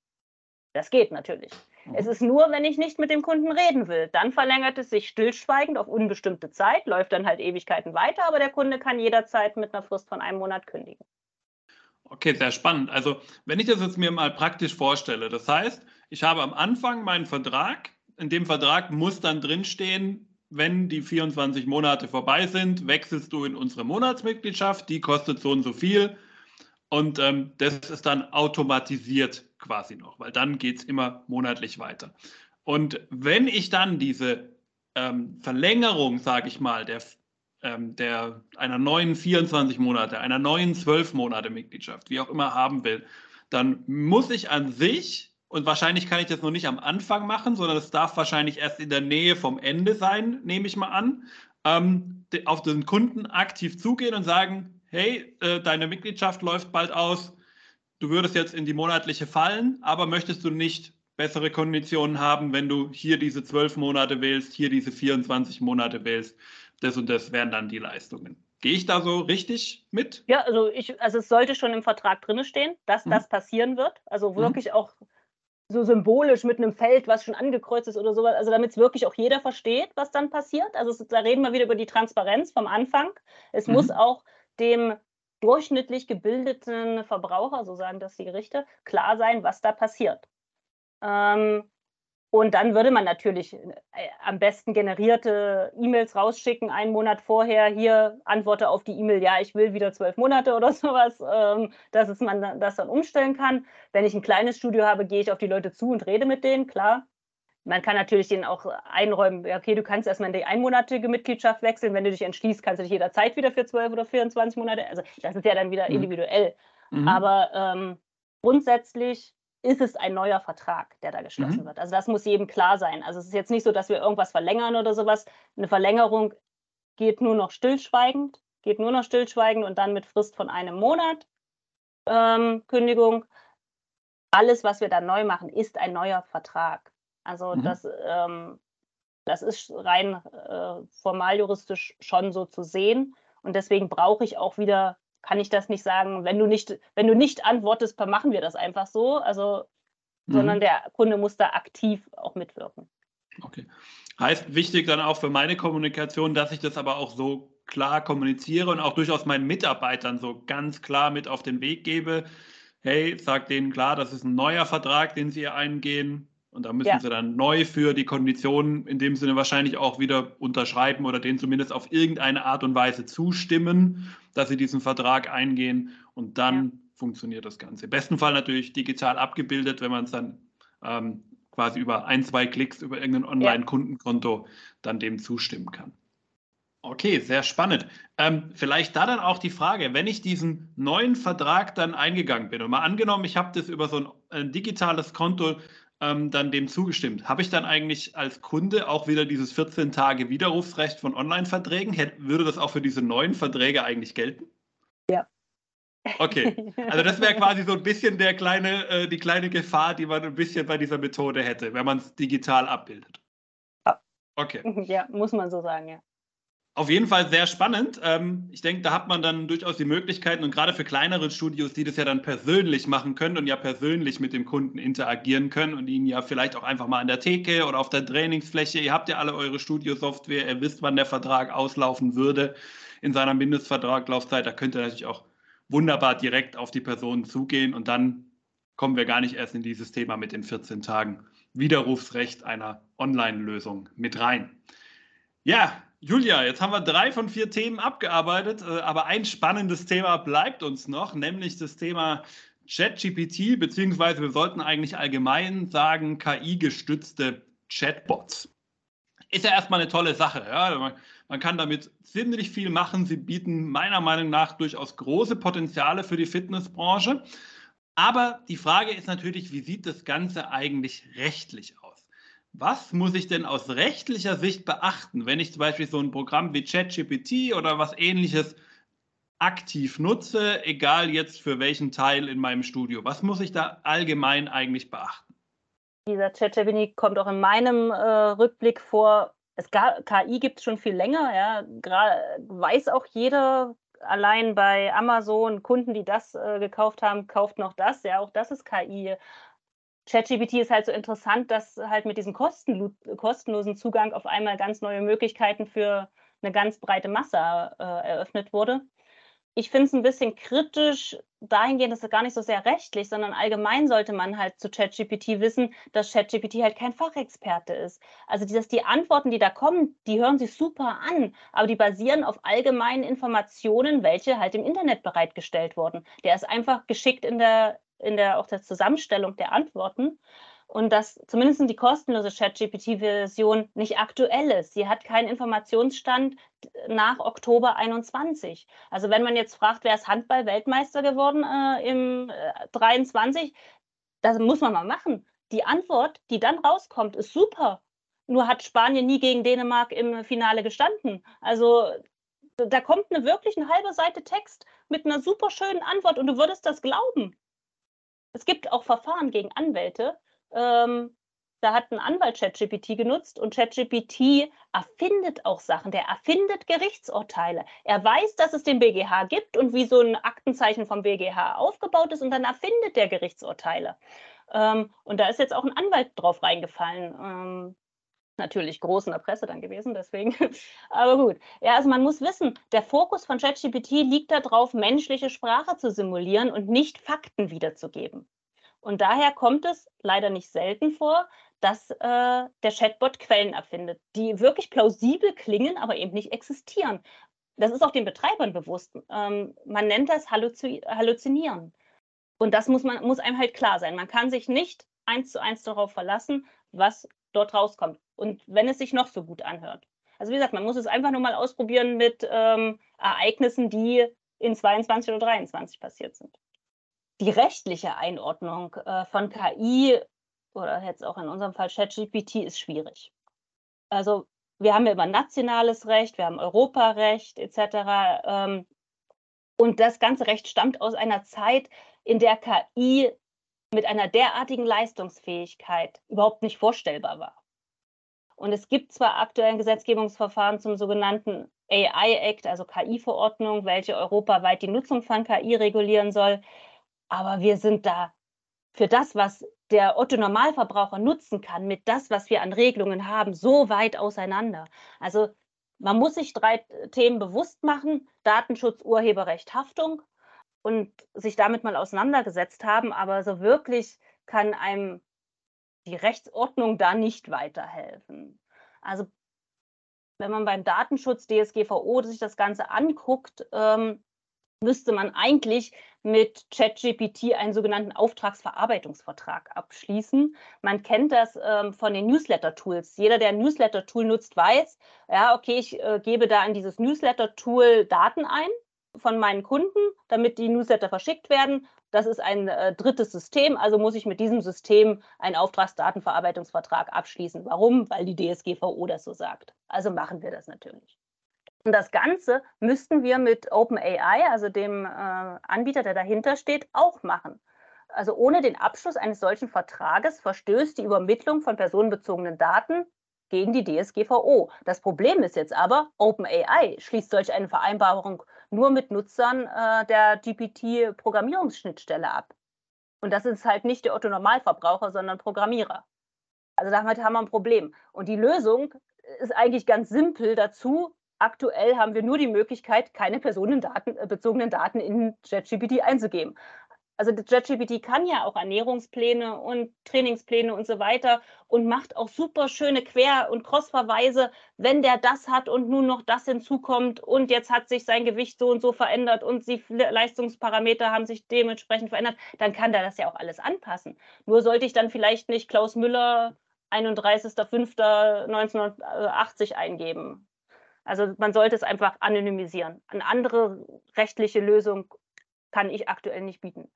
Das geht natürlich. Mhm. Es ist nur, wenn ich nicht mit dem Kunden reden will. Dann verlängert es sich stillschweigend auf unbestimmte Zeit, läuft dann halt Ewigkeiten weiter, aber der Kunde kann jederzeit mit einer Frist von einem Monat kündigen.
Okay, sehr spannend. Also, wenn ich das jetzt mir mal praktisch vorstelle, das heißt, ich habe am Anfang meinen Vertrag. In dem Vertrag muss dann drinstehen, wenn die 24 Monate vorbei sind, wechselst du in unsere Monatsmitgliedschaft, die kostet so und so viel. Und ähm, das ist dann automatisiert quasi noch, weil dann geht es immer monatlich weiter. Und wenn ich dann diese ähm, Verlängerung, sage ich mal, der, ähm, der einer neuen 24 Monate, einer neuen 12 Monate Mitgliedschaft, wie auch immer haben will, dann muss ich an sich und wahrscheinlich kann ich das noch nicht am Anfang machen, sondern es darf wahrscheinlich erst in der Nähe vom Ende sein, nehme ich mal an. Ähm, auf den Kunden aktiv zugehen und sagen, hey, äh, deine Mitgliedschaft läuft bald aus, du würdest jetzt in die monatliche fallen, aber möchtest du nicht bessere Konditionen haben, wenn du hier diese zwölf Monate wählst, hier diese 24 Monate wählst. Das und das wären dann die Leistungen. Gehe ich da so richtig mit?
Ja, also ich, also es sollte schon im Vertrag drin stehen, dass mhm. das passieren wird. Also mhm. wirklich mhm. auch so symbolisch mit einem Feld, was schon angekreuzt ist oder sowas, also damit es wirklich auch jeder versteht, was dann passiert. Also es, da reden wir wieder über die Transparenz vom Anfang. Es mhm. muss auch dem durchschnittlich gebildeten Verbraucher, so sagen das die Gerichte, klar sein, was da passiert. Ähm, und dann würde man natürlich äh, am besten generierte E-Mails rausschicken, einen Monat vorher, hier antworte auf die E-Mail, ja, ich will wieder zwölf Monate oder sowas, ähm, dass es man das dann umstellen kann. Wenn ich ein kleines Studio habe, gehe ich auf die Leute zu und rede mit denen, klar. Man kann natürlich denen auch einräumen, okay, du kannst erstmal in die einmonatige Mitgliedschaft wechseln. Wenn du dich entschließt, kannst du dich jederzeit wieder für zwölf oder 24 Monate. Also das ist ja dann wieder mhm. individuell. Mhm. Aber ähm, grundsätzlich ist es ein neuer Vertrag, der da geschlossen mhm. wird. Also das muss jedem klar sein. Also es ist jetzt nicht so, dass wir irgendwas verlängern oder sowas. Eine Verlängerung geht nur noch stillschweigend, geht nur noch stillschweigend und dann mit Frist von einem Monat ähm, Kündigung. Alles, was wir da neu machen, ist ein neuer Vertrag. Also mhm. das, ähm, das ist rein äh, formaljuristisch schon so zu sehen. Und deswegen brauche ich auch wieder kann ich das nicht sagen, wenn du nicht, wenn du nicht antwortest, machen wir das einfach so. Also, mhm. sondern der Kunde muss da aktiv auch mitwirken.
Okay. Heißt wichtig dann auch für meine Kommunikation, dass ich das aber auch so klar kommuniziere und auch durchaus meinen Mitarbeitern so ganz klar mit auf den Weg gebe. Hey, sag denen klar, das ist ein neuer Vertrag, den sie eingehen. Und da müssen ja. sie dann neu für die Konditionen in dem Sinne wahrscheinlich auch wieder unterschreiben oder denen zumindest auf irgendeine Art und Weise zustimmen, dass sie diesen Vertrag eingehen und dann ja. funktioniert das Ganze. Im besten Fall natürlich digital abgebildet, wenn man es dann ähm, quasi über ein, zwei Klicks über irgendein Online-Kundenkonto dann dem zustimmen kann. Okay, sehr spannend. Ähm, vielleicht da dann auch die Frage, wenn ich diesen neuen Vertrag dann eingegangen bin und mal angenommen, ich habe das über so ein, ein digitales Konto ähm, dann dem zugestimmt. Habe ich dann eigentlich als Kunde auch wieder dieses 14 Tage Widerrufsrecht von Online-Verträgen? Würde das auch für diese neuen Verträge eigentlich gelten?
Ja.
Okay, also das wäre quasi so ein bisschen der kleine, äh, die kleine Gefahr, die man ein bisschen bei dieser Methode hätte, wenn man es digital abbildet.
Okay. Ja, muss man so sagen, ja.
Auf jeden Fall sehr spannend. Ähm, ich denke, da hat man dann durchaus die Möglichkeiten und gerade für kleinere Studios, die das ja dann persönlich machen können und ja persönlich mit dem Kunden interagieren können und ihn ja vielleicht auch einfach mal an der Theke oder auf der Trainingsfläche, ihr habt ja alle eure Studiosoftware, ihr wisst, wann der Vertrag auslaufen würde in seiner Mindestvertraglaufzeit, da könnt ihr natürlich auch wunderbar direkt auf die Person zugehen und dann kommen wir gar nicht erst in dieses Thema mit den 14 Tagen Widerrufsrecht einer Online-Lösung mit rein. Ja, Julia, jetzt haben wir drei von vier Themen abgearbeitet, äh, aber ein spannendes Thema bleibt uns noch, nämlich das Thema ChatGPT, beziehungsweise wir sollten eigentlich allgemein sagen KI-gestützte Chatbots. Ist ja erstmal eine tolle Sache. Ja? Man kann damit ziemlich viel machen. Sie bieten meiner Meinung nach durchaus große Potenziale für die Fitnessbranche. Aber die Frage ist natürlich, wie sieht das Ganze eigentlich rechtlich aus? Was muss ich denn aus rechtlicher Sicht beachten, wenn ich zum Beispiel so ein Programm wie ChatGPT oder was ähnliches aktiv nutze, egal jetzt für welchen Teil in meinem Studio? Was muss ich da allgemein eigentlich beachten?
Dieser ChatGPT kommt auch in meinem äh, Rückblick vor. Es gab, KI gibt es schon viel länger, ja. Weiß auch jeder, allein bei Amazon, Kunden, die das äh, gekauft haben, kauft noch das. Ja, auch das ist KI. ChatGPT ist halt so interessant, dass halt mit diesem kostenlosen Zugang auf einmal ganz neue Möglichkeiten für eine ganz breite Masse äh, eröffnet wurde. Ich finde es ein bisschen kritisch dahingehend, dass es gar nicht so sehr rechtlich, sondern allgemein sollte man halt zu ChatGPT wissen, dass ChatGPT halt kein Fachexperte ist. Also dass die Antworten, die da kommen, die hören sich super an, aber die basieren auf allgemeinen Informationen, welche halt im Internet bereitgestellt wurden. Der ist einfach geschickt in der, in der auch der Zusammenstellung der Antworten und dass zumindest die kostenlose ChatGPT-Version nicht aktuell ist. Sie hat keinen Informationsstand nach Oktober 21. Also wenn man jetzt fragt, wer ist Handball-Weltmeister geworden äh, im äh, 23, das muss man mal machen. Die Antwort, die dann rauskommt, ist super. Nur hat Spanien nie gegen Dänemark im Finale gestanden. Also da kommt eine wirklich eine halbe Seite Text mit einer super schönen Antwort und du würdest das glauben. Es gibt auch Verfahren gegen Anwälte, ähm, da hat ein Anwalt ChatGPT genutzt und ChatGPT erfindet auch Sachen. Der erfindet Gerichtsurteile. Er weiß, dass es den BGH gibt und wie so ein Aktenzeichen vom BGH aufgebaut ist und dann erfindet der Gerichtsurteile. Ähm, und da ist jetzt auch ein Anwalt drauf reingefallen. Ähm, natürlich groß in der Presse dann gewesen, deswegen. Aber gut. Ja, also man muss wissen, der Fokus von ChatGPT liegt darauf, menschliche Sprache zu simulieren und nicht Fakten wiederzugeben. Und daher kommt es leider nicht selten vor, dass äh, der Chatbot Quellen erfindet, die wirklich plausibel klingen, aber eben nicht existieren. Das ist auch den Betreibern bewusst. Ähm, man nennt das Halluzi Halluzinieren. Und das muss, man, muss einem halt klar sein. Man kann sich nicht eins zu eins darauf verlassen, was dort rauskommt. Und wenn es sich noch so gut anhört. Also wie gesagt, man muss es einfach nur mal ausprobieren mit ähm, Ereignissen, die in 22 oder 23 passiert sind die rechtliche Einordnung äh, von KI oder jetzt auch in unserem Fall ChatGPT ist schwierig. Also wir haben ja immer nationales Recht, wir haben Europarecht etc. Ähm, und das ganze Recht stammt aus einer Zeit, in der KI mit einer derartigen Leistungsfähigkeit überhaupt nicht vorstellbar war. Und es gibt zwar aktuell ein Gesetzgebungsverfahren zum sogenannten AI Act, also KI-Verordnung, welche europaweit die Nutzung von KI regulieren soll. Aber wir sind da für das, was der Otto Normalverbraucher nutzen kann, mit das, was wir an Regelungen haben, so weit auseinander. Also man muss sich drei Themen bewusst machen: Datenschutz, Urheberrecht, Haftung und sich damit mal auseinandergesetzt haben. Aber so wirklich kann einem die Rechtsordnung da nicht weiterhelfen. Also wenn man beim Datenschutz DSGVO sich das Ganze anguckt, ähm, müsste man eigentlich mit ChatGPT einen sogenannten Auftragsverarbeitungsvertrag abschließen. Man kennt das ähm, von den Newsletter-Tools. Jeder, der ein Newsletter-Tool nutzt, weiß, ja, okay, ich äh, gebe da in dieses Newsletter-Tool Daten ein von meinen Kunden, damit die Newsletter verschickt werden. Das ist ein äh, drittes System, also muss ich mit diesem System einen Auftragsdatenverarbeitungsvertrag abschließen. Warum? Weil die DSGVO das so sagt. Also machen wir das natürlich. Und das Ganze müssten wir mit OpenAI, also dem äh, Anbieter, der dahinter steht, auch machen. Also ohne den Abschluss eines solchen Vertrages verstößt die Übermittlung von personenbezogenen Daten gegen die DSGVO. Das Problem ist jetzt aber, OpenAI schließt solch eine Vereinbarung nur mit Nutzern äh, der GPT-Programmierungsschnittstelle ab. Und das ist halt nicht der Otto-Normalverbraucher, sondern Programmierer. Also damit haben wir ein Problem. Und die Lösung ist eigentlich ganz simpel dazu, Aktuell haben wir nur die Möglichkeit, keine personenbezogenen Daten in ChatGPT einzugeben. Also ChatGPT kann ja auch Ernährungspläne und Trainingspläne und so weiter und macht auch super schöne Quer- und Crossverweise, wenn der das hat und nun noch das hinzukommt und jetzt hat sich sein Gewicht so und so verändert und die Leistungsparameter haben sich dementsprechend verändert, dann kann der das ja auch alles anpassen. Nur sollte ich dann vielleicht nicht Klaus Müller 31.05.1980 eingeben. Also man sollte es einfach anonymisieren. Eine andere rechtliche Lösung kann ich aktuell nicht bieten.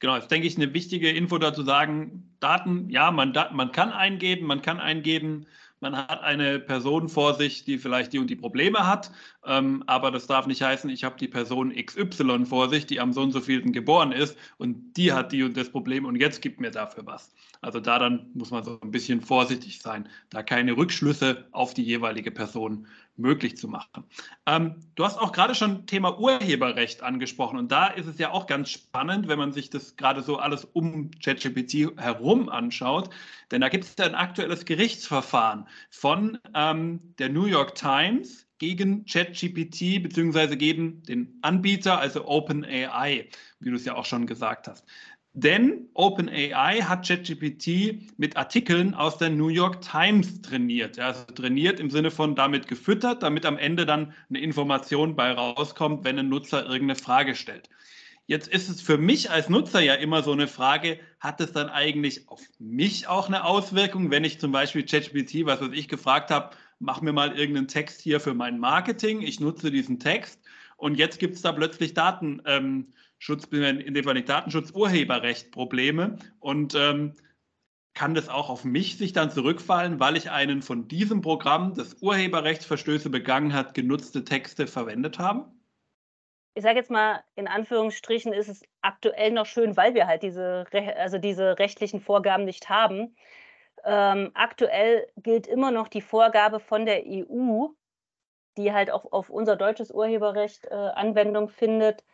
Genau, jetzt denke ich, eine wichtige Info dazu sagen, Daten, ja, man, man kann eingeben, man kann eingeben, man hat eine Person vor sich, die vielleicht die und die Probleme hat, ähm, aber das darf nicht heißen, ich habe die Person XY vor sich, die am so und so vielen geboren ist und die hat die und das Problem und jetzt gibt mir dafür was. Also da dann muss man so ein bisschen vorsichtig sein, da keine Rückschlüsse auf die jeweilige Person möglich zu machen. Ähm, du hast auch gerade schon Thema Urheberrecht angesprochen und da ist es ja auch ganz spannend, wenn man sich das gerade so alles um ChatGPT herum anschaut, denn da gibt es ja ein aktuelles Gerichtsverfahren von ähm, der New York Times gegen ChatGPT beziehungsweise gegen den Anbieter, also OpenAI, wie du es ja auch schon gesagt hast. Denn OpenAI hat ChatGPT mit Artikeln aus der New York Times trainiert. Also trainiert im Sinne von damit gefüttert, damit am Ende dann eine Information bei rauskommt, wenn ein Nutzer irgendeine Frage stellt. Jetzt ist es für mich als Nutzer ja immer so eine Frage, hat es dann eigentlich auf mich auch eine Auswirkung, wenn ich zum Beispiel ChatGPT, was weiß ich, gefragt habe, mach mir mal irgendeinen Text hier für mein Marketing, ich nutze diesen Text und jetzt gibt es da plötzlich Daten. Ähm, Schutz, in dem Fall nicht Datenschutz, Urheberrecht Probleme und ähm, kann das auch auf mich sich dann zurückfallen, weil ich einen von diesem Programm, das Urheberrechtsverstöße begangen hat, genutzte Texte verwendet habe?
Ich sage jetzt mal, in Anführungsstrichen ist es aktuell noch schön, weil wir halt diese, also diese rechtlichen Vorgaben nicht haben. Ähm, aktuell gilt immer noch die Vorgabe von der EU, die halt auch auf unser deutsches Urheberrecht äh, Anwendung findet,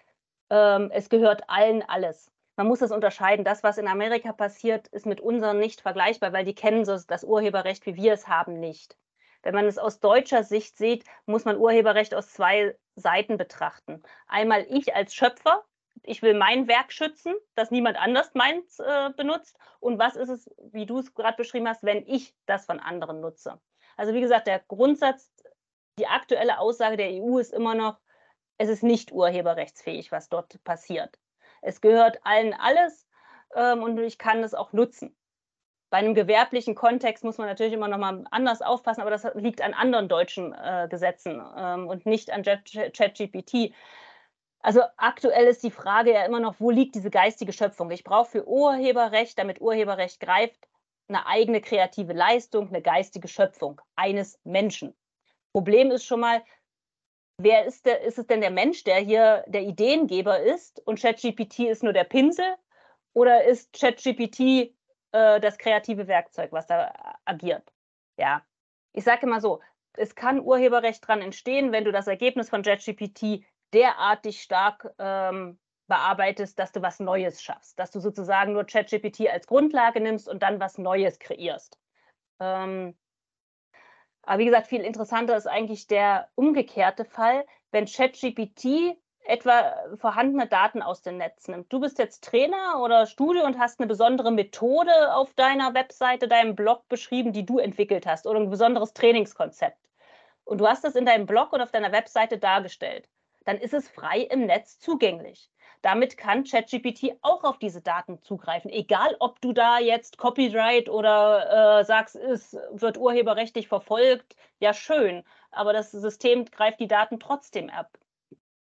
ähm, es gehört allen alles. Man muss das unterscheiden. Das, was in Amerika passiert, ist mit unseren nicht vergleichbar, weil die kennen so das Urheberrecht, wie wir es haben, nicht. Wenn man es aus deutscher Sicht sieht, muss man Urheberrecht aus zwei Seiten betrachten. Einmal ich als Schöpfer, ich will mein Werk schützen, dass niemand anders meins äh, benutzt. Und was ist es, wie du es gerade beschrieben hast, wenn ich das von anderen nutze? Also wie gesagt, der Grundsatz, die aktuelle Aussage der EU ist immer noch, es ist nicht urheberrechtsfähig, was dort passiert. Es gehört allen alles ähm, und ich kann es auch nutzen. Bei einem gewerblichen Kontext muss man natürlich immer noch mal anders aufpassen, aber das liegt an anderen deutschen äh, Gesetzen ähm, und nicht an ChatGPT. Also aktuell ist die Frage ja immer noch, wo liegt diese geistige Schöpfung? Ich brauche für Urheberrecht, damit Urheberrecht greift, eine eigene kreative Leistung, eine geistige Schöpfung eines Menschen. Problem ist schon mal, wer ist, der, ist es denn der Mensch, der hier der Ideengeber ist und ChatGPT ist nur der Pinsel? Oder ist ChatGPT äh, das kreative Werkzeug, was da agiert? Ja, ich sage immer so, es kann Urheberrecht dran entstehen, wenn du das Ergebnis von ChatGPT derartig stark ähm, bearbeitest, dass du was Neues schaffst, dass du sozusagen nur ChatGPT als Grundlage nimmst und dann was Neues kreierst. Ähm, aber wie gesagt, viel interessanter ist eigentlich der umgekehrte Fall, wenn ChatGPT etwa vorhandene Daten aus dem Netz nimmt. Du bist jetzt Trainer oder Studio und hast eine besondere Methode auf deiner Webseite, deinem Blog beschrieben, die du entwickelt hast oder ein besonderes Trainingskonzept. Und du hast das in deinem Blog und auf deiner Webseite dargestellt. Dann ist es frei im Netz zugänglich. Damit kann ChatGPT auch auf diese Daten zugreifen, egal ob du da jetzt Copyright oder äh, sagst, es wird urheberrechtlich verfolgt. Ja, schön, aber das System greift die Daten trotzdem ab.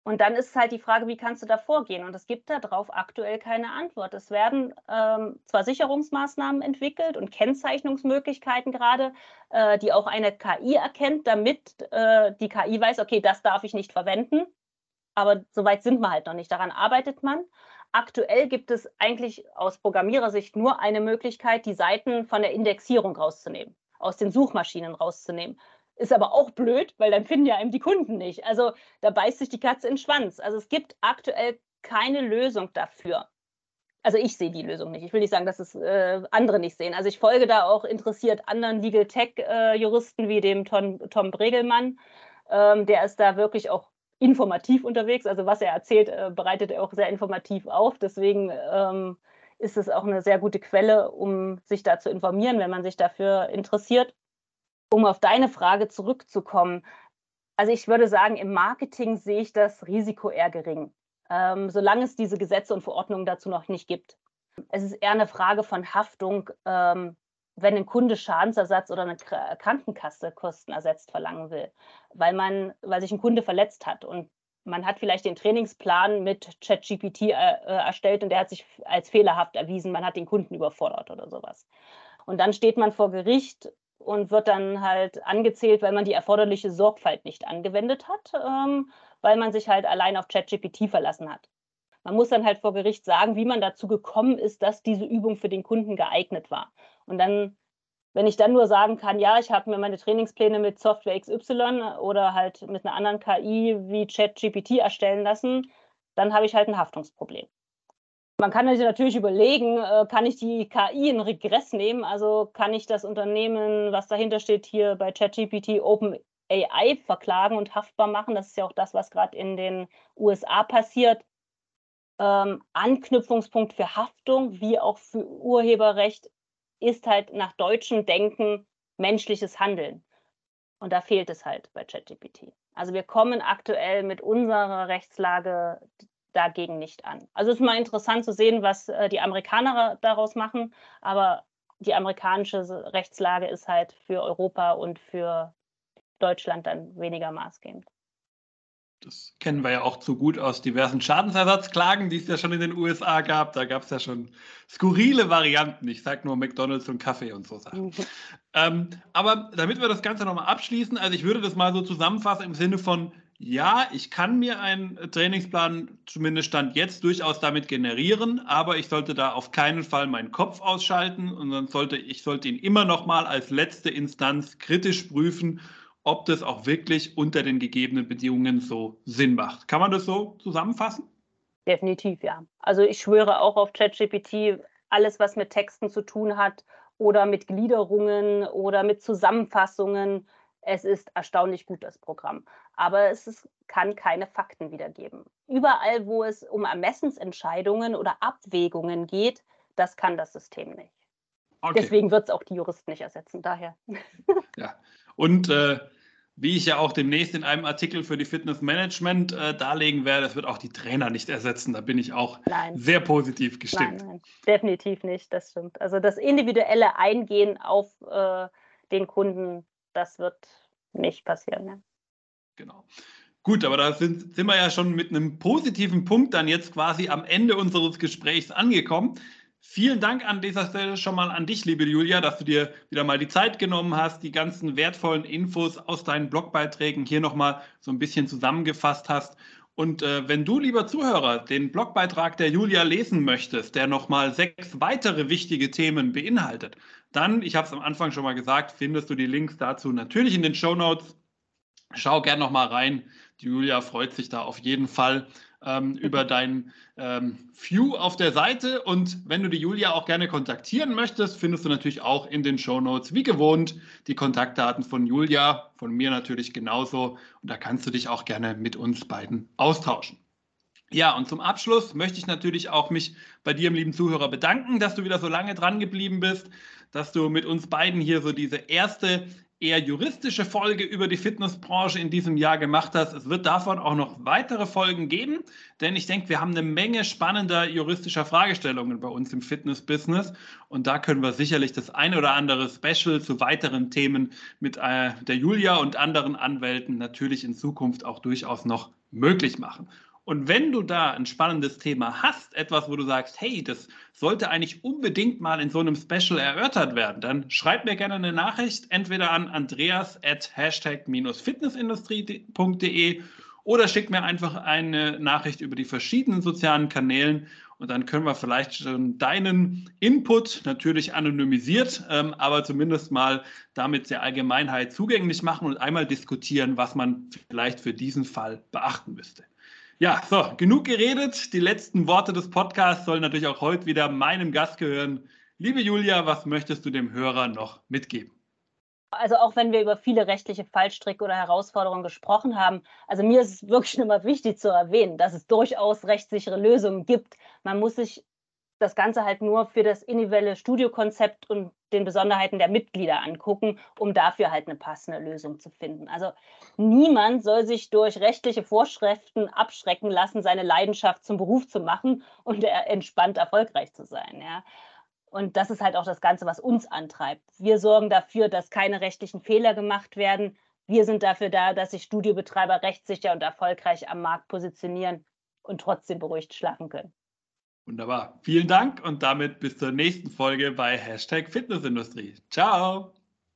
Und dann ist halt die Frage, wie kannst du da vorgehen? Und es gibt darauf aktuell keine Antwort. Es werden ähm, zwar Sicherungsmaßnahmen entwickelt und Kennzeichnungsmöglichkeiten gerade, äh, die auch eine KI erkennt, damit äh, die KI weiß, okay, das darf ich nicht verwenden aber soweit sind wir halt noch nicht. Daran arbeitet man. Aktuell gibt es eigentlich aus Programmierersicht nur eine Möglichkeit, die Seiten von der Indexierung rauszunehmen, aus den Suchmaschinen rauszunehmen. Ist aber auch blöd, weil dann finden ja eben die Kunden nicht. Also da beißt sich die Katze in den Schwanz. Also es gibt aktuell keine Lösung dafür. Also ich sehe die Lösung nicht. Ich will nicht sagen, dass es äh, andere nicht sehen. Also ich folge da auch interessiert anderen Legal Tech-Juristen äh, wie dem Tom, Tom Bregelmann. Ähm, der ist da wirklich auch informativ unterwegs. Also was er erzählt, äh, bereitet er auch sehr informativ auf. Deswegen ähm, ist es auch eine sehr gute Quelle, um sich da zu informieren, wenn man sich dafür interessiert. Um auf deine Frage zurückzukommen. Also ich würde sagen, im Marketing sehe ich das Risiko eher gering, ähm, solange es diese Gesetze und Verordnungen dazu noch nicht gibt. Es ist eher eine Frage von Haftung. Ähm, wenn ein Kunde Schadensersatz oder eine Krankenkasse Kosten ersetzt verlangen will, weil man, weil sich ein Kunde verletzt hat und man hat vielleicht den Trainingsplan mit ChatGPT äh, äh, erstellt und der hat sich als fehlerhaft erwiesen, man hat den Kunden überfordert oder sowas. Und dann steht man vor Gericht und wird dann halt angezählt, weil man die erforderliche Sorgfalt nicht angewendet hat, ähm, weil man sich halt allein auf ChatGPT verlassen hat. Man muss dann halt vor Gericht sagen, wie man dazu gekommen ist, dass diese Übung für den Kunden geeignet war. Und dann wenn ich dann nur sagen kann, ja, ich habe mir meine Trainingspläne mit Software XY oder halt mit einer anderen KI wie ChatGPT erstellen lassen, dann habe ich halt ein Haftungsproblem. Man kann sich natürlich überlegen, äh, kann ich die KI in Regress nehmen? Also kann ich das Unternehmen, was dahinter steht, hier bei ChatGPT OpenAI verklagen und haftbar machen? Das ist ja auch das, was gerade in den USA passiert. Ähm, Anknüpfungspunkt für Haftung wie auch für Urheberrecht ist halt nach deutschem Denken menschliches Handeln. Und da fehlt es halt bei ChatGPT. Also wir kommen aktuell mit unserer Rechtslage dagegen nicht an. Also es ist mal interessant zu sehen, was äh, die Amerikaner daraus machen, aber die amerikanische Rechtslage ist halt für Europa und für Deutschland dann weniger maßgebend.
Das kennen wir ja auch zu gut aus diversen Schadensersatzklagen, die es ja schon in den USA gab. Da gab es ja schon skurrile Varianten. Ich sage nur McDonalds und Kaffee und so Sachen. Mhm. Ähm, aber damit wir das Ganze nochmal abschließen, also ich würde das mal so zusammenfassen im Sinne von, ja, ich kann mir einen Trainingsplan, zumindest Stand jetzt, durchaus damit generieren, aber ich sollte da auf keinen Fall meinen Kopf ausschalten und dann sollte ich sollte ihn immer noch mal als letzte Instanz kritisch prüfen, ob das auch wirklich unter den gegebenen Bedingungen so Sinn macht. Kann man das so zusammenfassen?
Definitiv, ja. Also ich schwöre auch auf ChatGPT, alles, was mit Texten zu tun hat oder mit Gliederungen oder mit Zusammenfassungen es ist erstaunlich gut, das Programm. Aber es ist, kann keine Fakten wiedergeben. Überall, wo es um Ermessensentscheidungen oder Abwägungen geht, das kann das System nicht. Okay. Deswegen wird es auch die Juristen nicht ersetzen, daher.
Ja, und äh, wie ich ja auch demnächst in einem Artikel für die Fitnessmanagement äh, darlegen werde, es wird auch die Trainer nicht ersetzen. Da bin ich auch nein. sehr positiv gestimmt. Nein, nein,
definitiv nicht, das stimmt. Also das individuelle Eingehen auf äh, den Kunden das wird nicht passieren. Ne?
Genau. Gut, aber da sind, sind wir ja schon mit einem positiven Punkt dann jetzt quasi am Ende unseres Gesprächs angekommen. Vielen Dank an dieser Stelle schon mal an dich, liebe Julia, dass du dir wieder mal die Zeit genommen hast, die ganzen wertvollen Infos aus deinen Blogbeiträgen hier nochmal so ein bisschen zusammengefasst hast. Und äh, wenn du, lieber Zuhörer, den Blogbeitrag der Julia lesen möchtest, der nochmal sechs weitere wichtige Themen beinhaltet, dann, ich habe es am Anfang schon mal gesagt, findest du die Links dazu natürlich in den Show Notes. Schau gern nochmal rein. Die Julia freut sich da auf jeden Fall ähm, über dein ähm, View auf der Seite. Und wenn du die Julia auch gerne kontaktieren möchtest, findest du natürlich auch in den Show Notes, wie gewohnt, die Kontaktdaten von Julia, von mir natürlich genauso. Und da kannst du dich auch gerne mit uns beiden austauschen. Ja, und zum Abschluss möchte ich natürlich auch mich bei dir, lieben Zuhörer, bedanken, dass du wieder so lange dran geblieben bist, dass du mit uns beiden hier so diese erste eher juristische Folge über die Fitnessbranche in diesem Jahr gemacht hast. Es wird davon auch noch weitere Folgen geben, denn ich denke, wir haben eine Menge spannender juristischer Fragestellungen bei uns im Fitnessbusiness und da können wir sicherlich das eine oder andere Special zu weiteren Themen mit äh, der Julia und anderen Anwälten natürlich in Zukunft auch durchaus noch möglich machen. Und wenn du da ein spannendes Thema hast, etwas, wo du sagst, hey, das sollte eigentlich unbedingt mal in so einem Special erörtert werden, dann schreib mir gerne eine Nachricht, entweder an andreas at hashtag-fitnessindustrie.de oder schick mir einfach eine Nachricht über die verschiedenen sozialen Kanälen und dann können wir vielleicht schon deinen Input natürlich anonymisiert, ähm, aber zumindest mal damit der Allgemeinheit zugänglich machen und einmal diskutieren, was man vielleicht für diesen Fall beachten müsste. Ja, so, genug geredet. Die letzten Worte des Podcasts sollen natürlich auch heute wieder meinem Gast gehören. Liebe Julia, was möchtest du dem Hörer noch mitgeben?
Also auch wenn wir über viele rechtliche Fallstricke oder Herausforderungen gesprochen haben, also mir ist es wirklich immer wichtig zu erwähnen, dass es durchaus rechtssichere Lösungen gibt. Man muss sich das Ganze halt nur für das individuelle Studiokonzept und den Besonderheiten der Mitglieder angucken, um dafür halt eine passende Lösung zu finden. Also niemand soll sich durch rechtliche Vorschriften abschrecken lassen, seine Leidenschaft zum Beruf zu machen und entspannt erfolgreich zu sein. Ja. Und das ist halt auch das Ganze, was uns antreibt. Wir sorgen dafür, dass keine rechtlichen Fehler gemacht werden. Wir sind dafür da, dass sich Studiobetreiber rechtssicher und erfolgreich am Markt positionieren und trotzdem beruhigt schlafen können.
Wunderbar. Vielen Dank und damit bis zur nächsten Folge bei Hashtag Fitnessindustrie. Ciao.